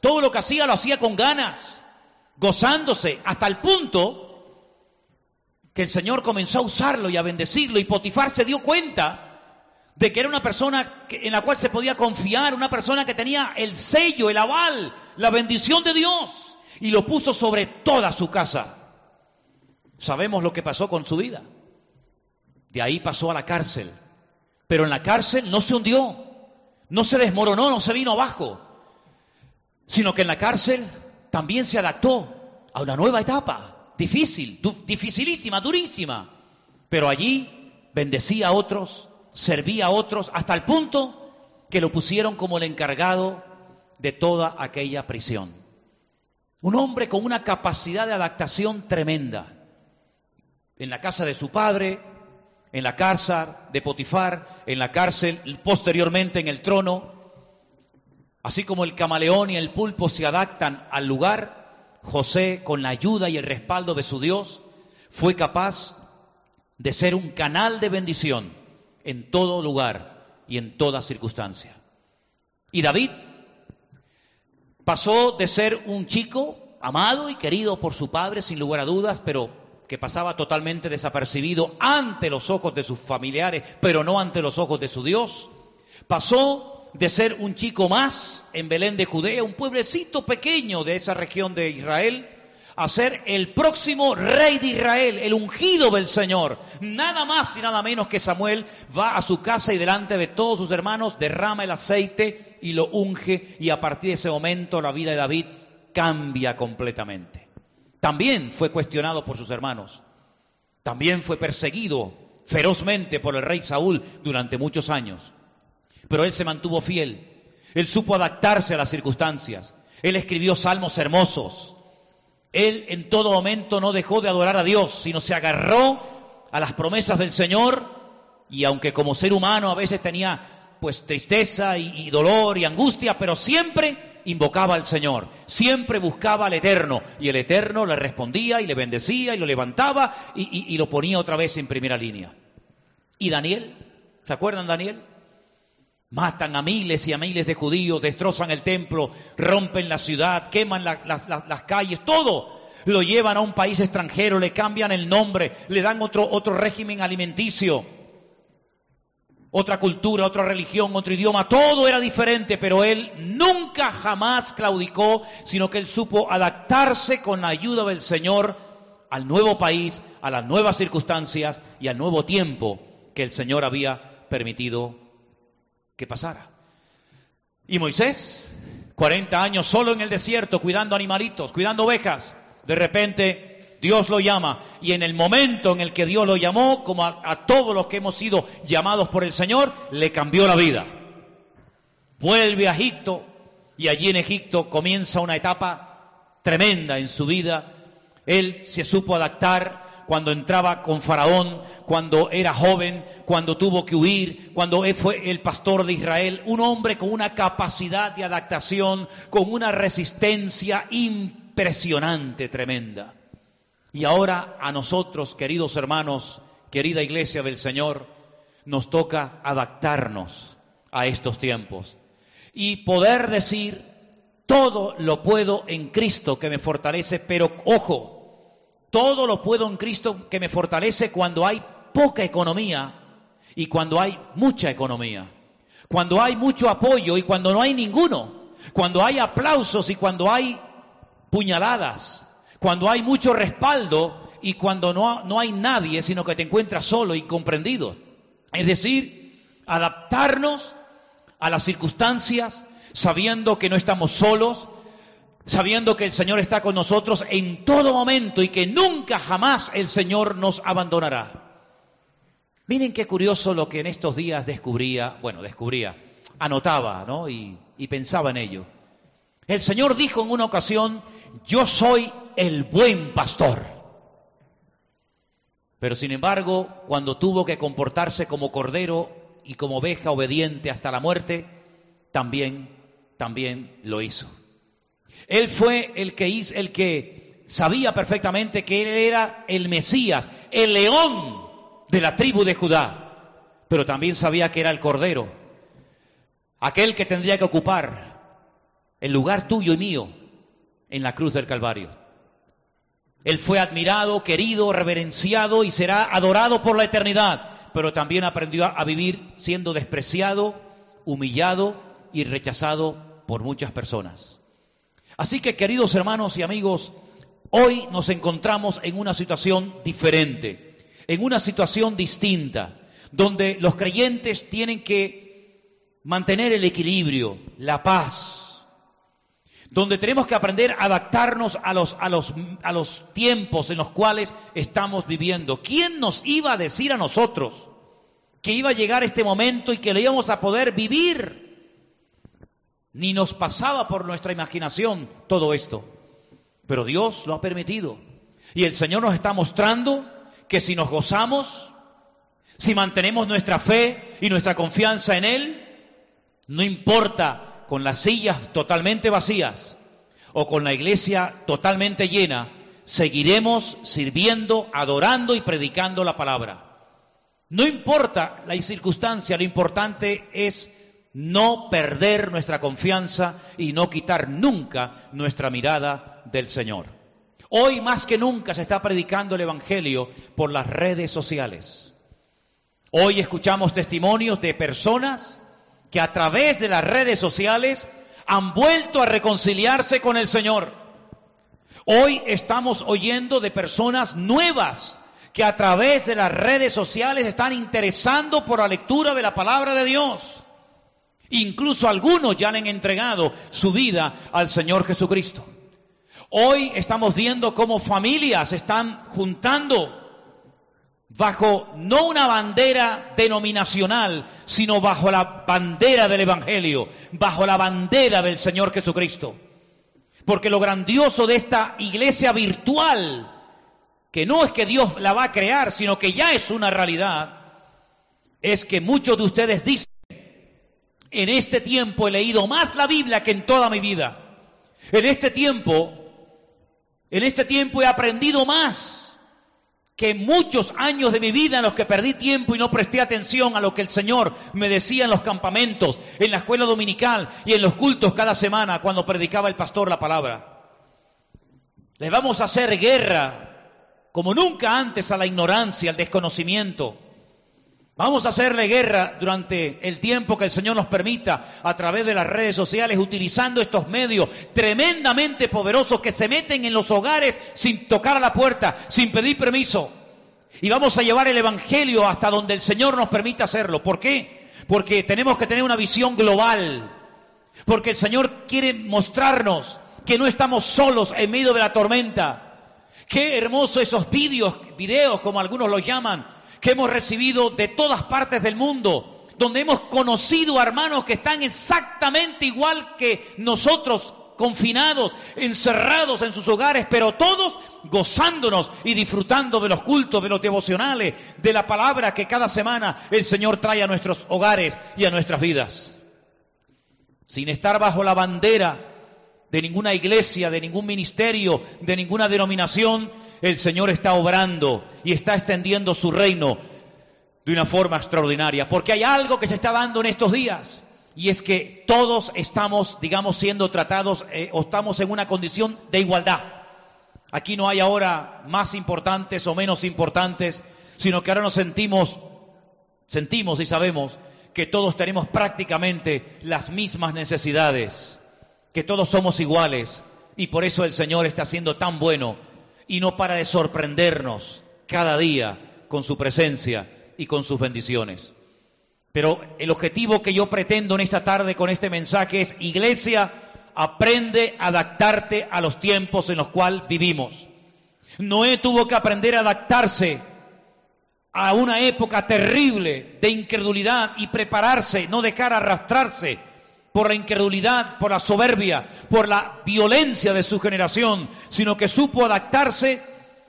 B: Todo lo que hacía lo hacía con ganas, gozándose, hasta el punto que el Señor comenzó a usarlo y a bendecirlo y Potifar se dio cuenta de que era una persona en la cual se podía confiar, una persona que tenía el sello, el aval, la bendición de Dios y lo puso sobre toda su casa. Sabemos lo que pasó con su vida. De ahí pasó a la cárcel. Pero en la cárcel no se hundió, no se desmoronó, no se vino abajo, sino que en la cárcel también se adaptó a una nueva etapa difícil, dificilísima, durísima. Pero allí bendecía a otros, servía a otros, hasta el punto que lo pusieron como el encargado de toda aquella prisión. Un hombre con una capacidad de adaptación tremenda. En la casa de su padre, en la cárcel de Potifar, en la cárcel, posteriormente en el trono. Así como el camaleón y el pulpo se adaptan al lugar, José, con la ayuda y el respaldo de su Dios, fue capaz de ser un canal de bendición en todo lugar y en toda circunstancia. Y David pasó de ser un chico amado y querido por su padre, sin lugar a dudas, pero que pasaba totalmente desapercibido ante los ojos de sus familiares, pero no ante los ojos de su Dios. Pasó de ser un chico más en Belén de Judea, un pueblecito pequeño de esa región de Israel, a ser el próximo rey de Israel, el ungido del Señor. Nada más y nada menos que Samuel va a su casa y delante de todos sus hermanos derrama el aceite y lo unge y a partir de ese momento la vida de David cambia completamente. También fue cuestionado por sus hermanos. También fue perseguido ferozmente por el rey Saúl durante muchos años pero él se mantuvo fiel. Él supo adaptarse a las circunstancias. Él escribió salmos hermosos. Él en todo momento no dejó de adorar a Dios, sino se agarró a las promesas del Señor y aunque como ser humano a veces tenía pues tristeza y, dolor y angustia, pero siempre invocaba al Señor, siempre buscaba al Eterno y el Eterno le respondía y le bendecía y lo levantaba y- y lo ponía otra vez en primera línea. ¿Y Daniel? ¿Se acuerdan Daniel? Matan a miles y a miles de judíos, destrozan el templo, rompen la ciudad, queman la- las- las- las calles, todo. Lo llevan a un país extranjero, le cambian el nombre, le dan otro, otro régimen alimenticio, otra cultura, otra religión, otro idioma, todo era diferente, pero él nunca jamás claudicó, sino que él supo adaptarse con la ayuda del Señor al nuevo país, a las nuevas circunstancias y al nuevo tiempo que el Señor había permitido que pasara. Y Moisés, 40 años solo en el desierto, cuidando animalitos, cuidando ovejas, de repente Dios lo llama y en el momento en el que Dios lo llamó, como a, a todos los que hemos sido llamados por el Señor, le cambió la vida. Vuelve a Egipto y allí en Egipto comienza una etapa tremenda en su vida. Él se supo adaptar cuando entraba con Faraón, cuando era joven, cuando tuvo que huir, cuando fue el pastor de Israel, un hombre con una capacidad de adaptación, con una resistencia impresionante, tremenda. Y ahora a nosotros, queridos hermanos, querida iglesia del Señor, nos toca adaptarnos a estos tiempos y poder decir, todo lo puedo en Cristo que me fortalece, pero ojo, todo lo puedo en Cristo que me fortalece cuando hay poca economía y cuando hay mucha economía, cuando hay mucho apoyo y cuando no hay ninguno, cuando hay aplausos y cuando hay puñaladas, cuando hay mucho respaldo y cuando no, no hay nadie, sino que te encuentras solo, incomprendido. Es decir, adaptarnos a las circunstancias, sabiendo que no estamos solos, sabiendo que el Señor está con nosotros en todo momento y que nunca jamás el Señor nos abandonará. Miren qué curioso lo que en estos días descubría, bueno, descubría, anotaba, ¿no? Y, y pensaba en ello. El Señor dijo en una ocasión, yo soy el buen pastor. Pero sin embargo, cuando tuvo que comportarse como cordero y como oveja obediente hasta la muerte, también, también lo hizo. Él fue el que hizo, el que sabía perfectamente que él era el Mesías, el león de la tribu de Judá, pero también sabía que era el cordero, aquel que tendría que ocupar el lugar tuyo y mío en la cruz del Calvario. Él fue admirado, querido, reverenciado y será adorado por la eternidad, pero también aprendió a vivir siendo despreciado, humillado y rechazado por muchas personas. Así que, queridos hermanos y amigos, hoy nos encontramos en una situación diferente, en una situación distinta, donde los creyentes tienen que mantener el equilibrio, la paz, donde tenemos que aprender a adaptarnos a los, a los, a los tiempos en los cuales estamos viviendo. ¿Quién nos iba a decir a nosotros que iba a llegar este momento y que le íbamos a poder vivir? Ni nos pasaba por nuestra imaginación todo esto. Pero Dios lo ha permitido. Y el Señor nos está mostrando que si nos gozamos, si mantenemos nuestra fe y nuestra confianza en Él, no importa con las sillas totalmente vacías o con la iglesia totalmente llena, seguiremos sirviendo, adorando y predicando la palabra. No importa la circunstancia, lo importante es no perder nuestra confianza y no quitar nunca nuestra mirada del Señor. Hoy más que nunca se está predicando el Evangelio por las redes sociales. Hoy escuchamos testimonios de personas que a través de las redes sociales han vuelto a reconciliarse con el Señor. Hoy estamos oyendo de personas nuevas que a través de las redes sociales están interesando por la lectura de la palabra de Dios. Incluso algunos ya le han entregado su vida al Señor Jesucristo. Hoy estamos viendo cómo familias están juntando bajo no una bandera denominacional, sino bajo la bandera del Evangelio, bajo la bandera del Señor Jesucristo. Porque lo grandioso de esta iglesia virtual, que no es que Dios la va a crear, sino que ya es una realidad, es que muchos de ustedes dicen, En este tiempo he leído más la Biblia que en toda mi vida. En este tiempo, en este tiempo he aprendido más que muchos años de mi vida en los que perdí tiempo y no presté atención a lo que el Señor me decía en los campamentos, en la escuela dominical y en los cultos cada semana cuando predicaba el pastor la palabra. Le vamos a hacer guerra como nunca antes a la ignorancia, al desconocimiento. Vamos a hacerle guerra durante el tiempo que el Señor nos permita a través de las redes sociales, utilizando estos medios tremendamente poderosos que se meten en los hogares sin tocar a la puerta, sin pedir permiso. Y vamos a llevar el Evangelio hasta donde el Señor nos permita hacerlo. ¿Por qué? Porque tenemos que tener una visión global. Porque el Señor quiere mostrarnos que no estamos solos en medio de la tormenta. Qué hermoso esos vídeos, videos como algunos los llaman, que hemos recibido de todas partes del mundo, donde hemos conocido hermanos que están exactamente igual que nosotros, confinados, encerrados en sus hogares, pero todos gozándonos y disfrutando de los cultos, de los devocionales, de la palabra que cada semana el Señor trae a nuestros hogares y a nuestras vidas. Sin estar bajo la bandera de ninguna iglesia, de ningún ministerio, de ninguna denominación, el Señor está obrando y está extendiendo su reino de una forma extraordinaria. Porque hay algo que se está dando en estos días. Y es que todos estamos, digamos, siendo tratados eh, o estamos en una condición de igualdad. Aquí no hay ahora más importantes o menos importantes, sino que ahora nos sentimos, sentimos y sabemos que todos tenemos prácticamente las mismas necesidades, que todos somos iguales. Y por eso el Señor está siendo tan bueno y no para de sorprendernos cada día con su presencia y con sus bendiciones. Pero el objetivo que yo pretendo en esta tarde con este mensaje es, iglesia, aprende a adaptarte a los tiempos en los cuales vivimos. Noé tuvo que aprender a adaptarse a una época terrible de incredulidad y prepararse, no dejar arrastrarse por la incredulidad, por la soberbia, por la violencia de su generación, sino que supo adaptarse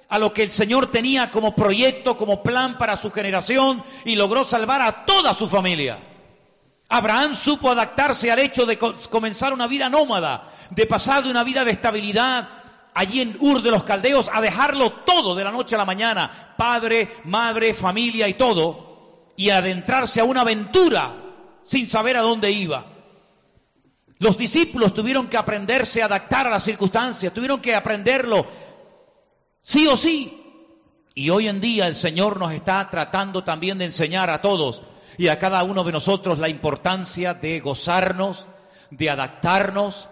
B: a lo que el Señor tenía como proyecto, como plan para su generación y logró salvar a toda su familia. Abraham supo adaptarse al hecho de comenzar una vida nómada, de pasar de una vida de estabilidad allí en Ur de los Caldeos a dejarlo todo de la noche a la mañana, padre, madre, familia y todo, y adentrarse a una aventura sin saber a dónde iba. Los discípulos tuvieron que aprenderse a adaptar a las circunstancias, tuvieron que aprenderlo sí o sí. Y hoy en día el Señor nos está tratando también de enseñar a todos y a cada uno de nosotros la importancia de gozarnos, de adaptarnos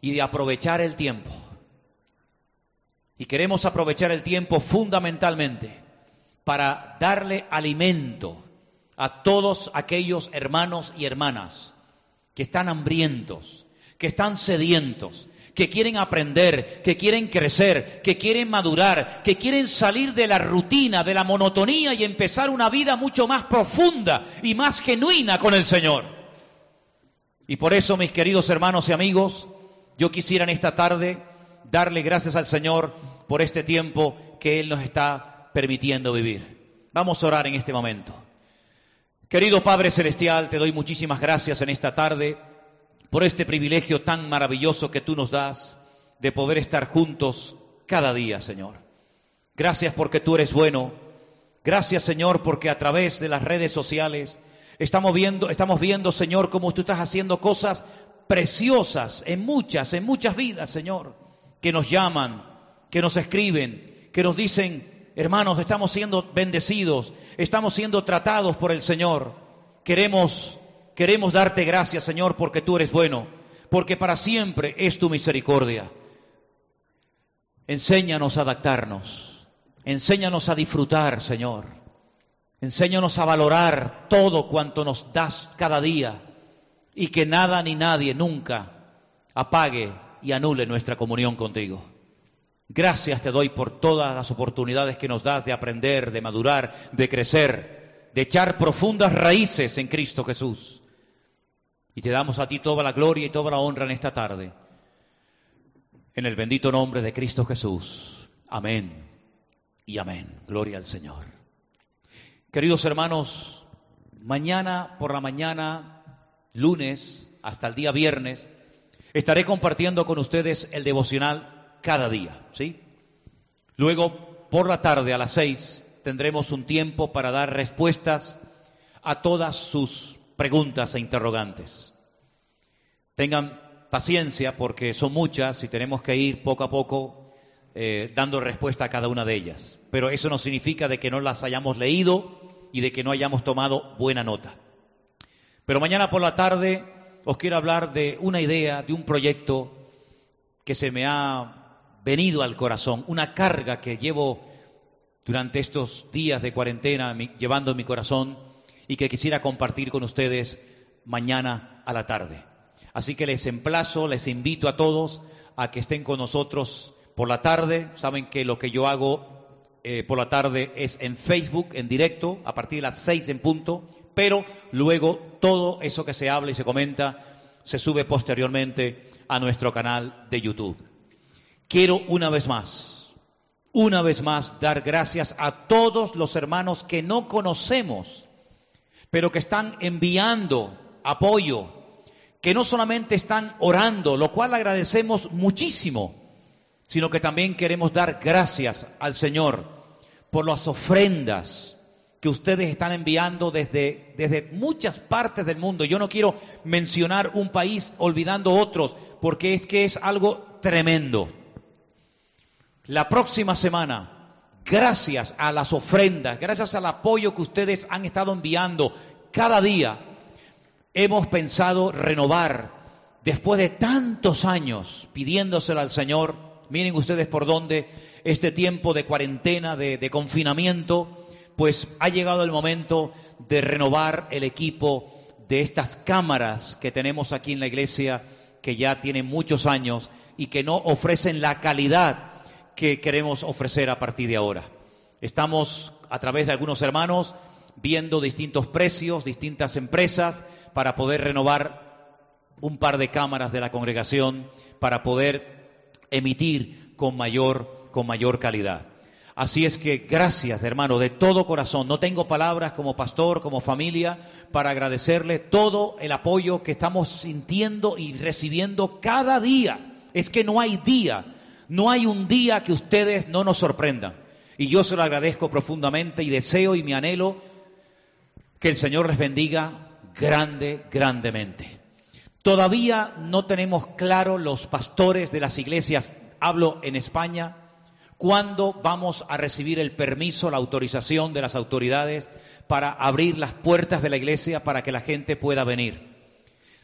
B: y de aprovechar el tiempo. Y queremos aprovechar el tiempo fundamentalmente para darle alimento a todos aquellos hermanos y hermanas que están hambrientos, que están sedientos, que quieren aprender, que quieren crecer, que quieren madurar, que quieren salir de la rutina, de la monotonía y empezar una vida mucho más profunda y más genuina con el Señor. Y por eso, mis queridos hermanos y amigos, yo quisiera en esta tarde darle gracias al Señor por este tiempo que Él nos está permitiendo vivir. Vamos a orar en este momento. Querido Padre Celestial, te doy muchísimas gracias en esta tarde por este privilegio tan maravilloso que tú nos das de poder estar juntos cada día, Señor. Gracias porque tú eres bueno. Gracias, Señor, porque a través de las redes sociales estamos viendo, estamos viendo, Señor, cómo tú estás haciendo cosas preciosas en muchas, en muchas vidas, Señor, que nos llaman, que nos escriben, que nos dicen, Hermanos, estamos siendo bendecidos, estamos siendo tratados por el Señor. Queremos, queremos darte gracias, Señor, porque tú eres bueno, porque para siempre es tu misericordia. Enséñanos a adaptarnos, enséñanos a disfrutar, Señor. Enséñanos a valorar todo cuanto nos das cada día y que nada ni nadie nunca apague y anule nuestra comunión contigo. Gracias te doy por todas las oportunidades que nos das de aprender, de madurar, de crecer, de echar profundas raíces en Cristo Jesús. Y te damos a ti toda la gloria y toda la honra en esta tarde. En el bendito nombre de Cristo Jesús. Amén y amén. Gloria al Señor. Queridos hermanos, mañana por la mañana lunes hasta el día viernes, estaré compartiendo con ustedes el devocional cada día, ¿sí? Luego, por la tarde a las seis, tendremos un tiempo para dar respuestas a todas sus preguntas e interrogantes. Tengan paciencia porque son muchas y tenemos que ir poco a poco eh, dando respuesta a cada una de ellas. Pero eso no significa de que no las hayamos leído y de que no hayamos tomado buena nota. Pero mañana por la tarde os quiero hablar de una idea, de un proyecto que se me ha venido al corazón, una carga que llevo durante estos días de cuarentena llevando en mi corazón y que quisiera compartir con ustedes mañana a la tarde. Así que les emplazo, les invito a todos a que estén con nosotros por la tarde. Saben que lo que yo hago eh, por la tarde es en Facebook, en directo, a partir de las seis en punto pero luego todo eso que se habla y se comenta se sube posteriormente a nuestro canal de YouTube. Quiero una vez más, una vez más dar gracias a todos los hermanos que no conocemos, pero que están enviando apoyo, que no solamente están orando, lo cual agradecemos muchísimo, sino que también queremos dar gracias al Señor por las ofrendas, que ustedes están enviando desde, desde muchas partes del mundo. Yo no quiero mencionar un país olvidando otros, porque es que es algo tremendo. La próxima semana, gracias a las ofrendas, gracias al apoyo que ustedes han estado enviando cada día, hemos pensado renovar, después de tantos años pidiéndoselo al Señor, miren ustedes por dónde, este tiempo de cuarentena, de, de confinamiento, pues ha llegado el momento de renovar el equipo de estas cámaras que tenemos aquí en la iglesia, que ya tienen muchos años y que no ofrecen la calidad que queremos ofrecer a partir de ahora. Estamos a través de algunos hermanos viendo distintos precios, distintas empresas para poder renovar un par de cámaras de la congregación para poder emitir con mayor con mayor calidad. Así es que gracias, hermano, de todo corazón. No tengo palabras como pastor, como familia, para agradecerle todo el apoyo que estamos sintiendo y recibiendo cada día. Es que no hay día, no hay un día que ustedes no nos sorprendan. Y yo se lo agradezco profundamente y deseo y me anhelo que el Señor les bendiga grande, grandemente. Todavía no tenemos claro los pastores de las iglesias, hablo en España, ¿Cuándo vamos a recibir el permiso, la autorización de las autoridades para abrir las puertas de la iglesia para que la gente pueda venir?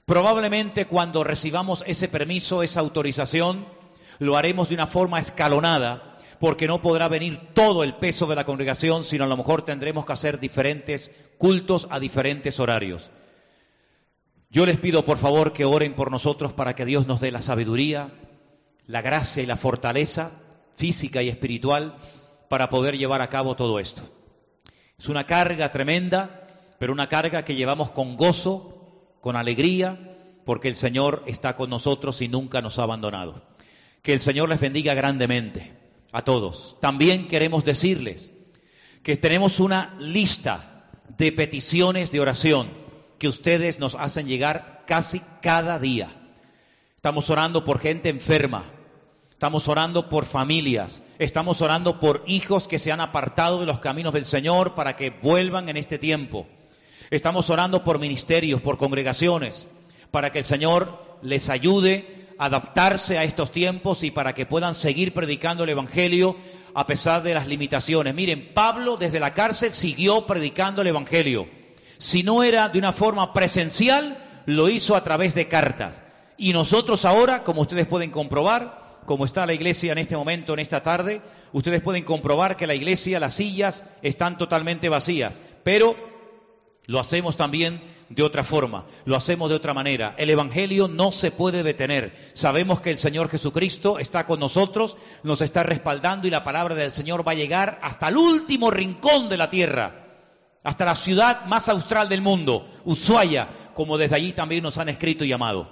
B: Probablemente cuando recibamos ese permiso, esa autorización, lo haremos de una forma escalonada, porque no podrá venir todo el peso de la congregación, sino a lo mejor tendremos que hacer diferentes cultos a diferentes horarios. Yo les pido por favor que oren por nosotros para que Dios nos dé la sabiduría, la gracia y la fortaleza física y espiritual para poder llevar a cabo todo esto. Es una carga tremenda, pero una carga que llevamos con gozo, con alegría, porque el Señor está con nosotros y nunca nos ha abandonado. Que el Señor les bendiga grandemente a todos. También queremos decirles que tenemos una lista de peticiones de oración que ustedes nos hacen llegar casi cada día. Estamos orando por gente enferma, Estamos orando por familias, estamos orando por hijos que se han apartado de los caminos del Señor para que vuelvan en este tiempo. Estamos orando por ministerios, por congregaciones, para que el Señor les ayude adaptarse a estos tiempos y para que puedan seguir predicando el Evangelio a pesar de las limitaciones. Miren, Pablo desde la cárcel siguió predicando el Evangelio. Si no era de una forma presencial, lo hizo a través de cartas. Y nosotros ahora, como ustedes pueden comprobar, como está la iglesia en este momento, en esta tarde, ustedes pueden comprobar que la iglesia, las sillas están totalmente vacías, pero lo hacemos también de otra forma, lo hacemos de otra manera. El Evangelio no se puede detener. Sabemos que el Señor Jesucristo está con nosotros, nos está respaldando y la palabra del Señor va a llegar hasta el último rincón de la tierra, hasta la ciudad más austral del mundo, Ushuaia, como desde allí también nos han escrito y llamado.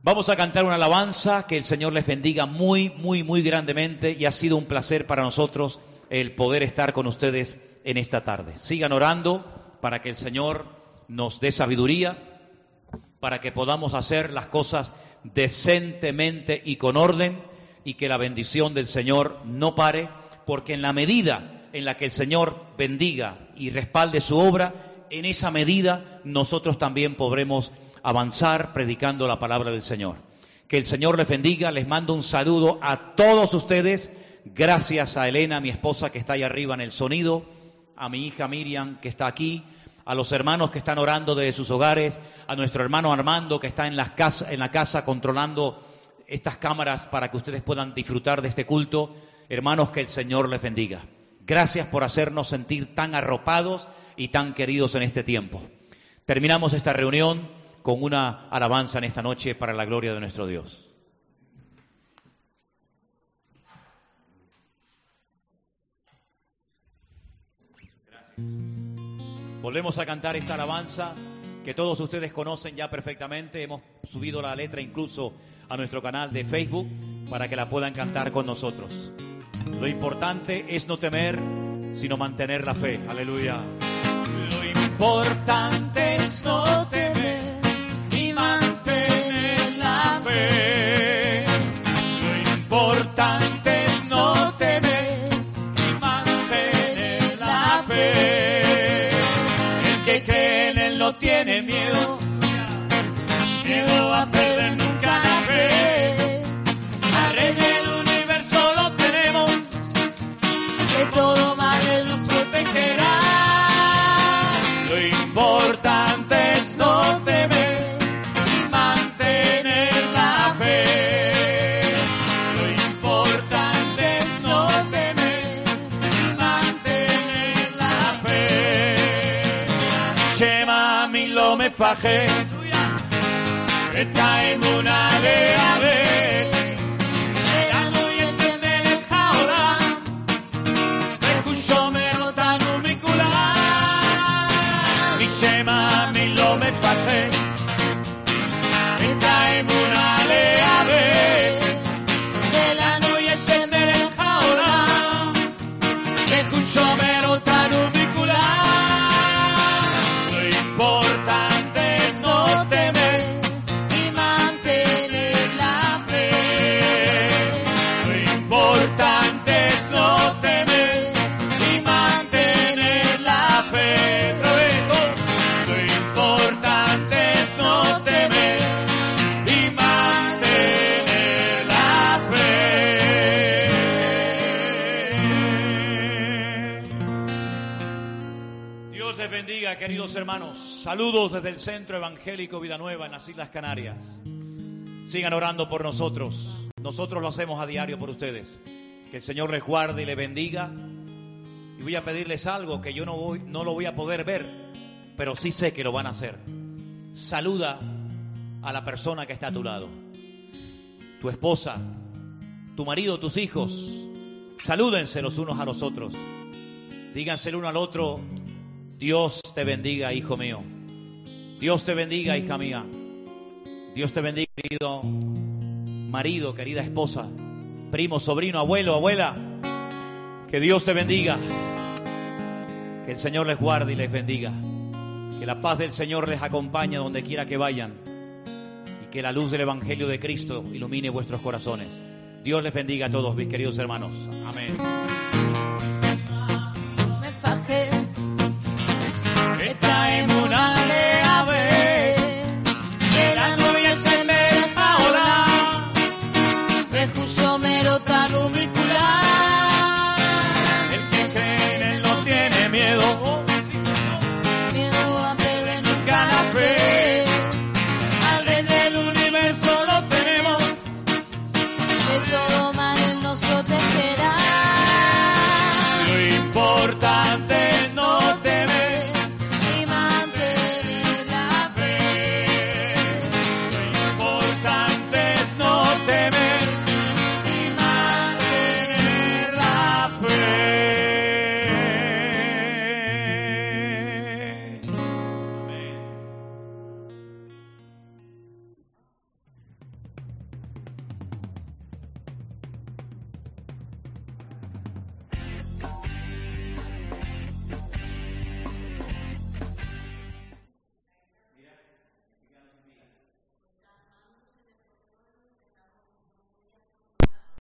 B: Vamos a cantar una alabanza, que el Señor les bendiga muy, muy, muy grandemente y ha sido un placer para nosotros el poder estar con ustedes en esta tarde. Sigan orando para que el Señor nos dé sabiduría para que podamos hacer las cosas decentemente y con orden y que la bendición del Señor no pare, porque en la medida en la que el Señor bendiga y respalde su obra, en esa medida nosotros también podremos avanzar predicando la palabra del Señor. Que el Señor les bendiga, les mando un saludo a todos ustedes, gracias a Elena, mi esposa que está ahí arriba en el sonido, a mi hija Miriam que está aquí, a los hermanos que están orando desde sus hogares, a nuestro hermano Armando que está en, en la casa controlando estas cámaras para que ustedes puedan disfrutar de este culto. Hermanos, que el Señor les bendiga. Gracias por hacernos sentir tan arropados y tan queridos en este tiempo. Terminamos esta reunión con una alabanza en esta noche para la gloria de nuestro Dios. Volvemos a cantar esta alabanza que todos ustedes conocen ya perfectamente. Hemos subido la letra incluso a nuestro canal de Facebook para que la puedan cantar con nosotros. Lo importante es no temer, sino mantener la fe. Aleluya.
A: Lo importante es no él lo me fajé, está en una de
B: hermanos. Saludos desde el Centro Evangélico Vida Nueva en las Islas Canarias. Sigan orando por nosotros. Nosotros lo hacemos a diario por ustedes. Que el Señor les guarde y les bendiga. Y voy a pedirles algo que yo no, voy, no lo voy a poder ver, pero sí sé que lo van a hacer. Saluda a la persona que está a tu lado. Tu esposa, tu marido, tus hijos. Salúdense los unos a los otros. Díganse el uno al otro, Dios te bendiga, hijo mío. Dios te bendiga, hija mía. Dios te bendiga, querido marido, querida esposa, primo, sobrino, abuelo, abuela. Que Dios te bendiga. Que el Señor les guarde y les bendiga. Que la paz del Señor les acompañe donde quiera que vayan. Y que la luz del Evangelio de Cristo ilumine vuestros corazones. Dios les bendiga a todos, mis queridos hermanos. Amén.
A: time when I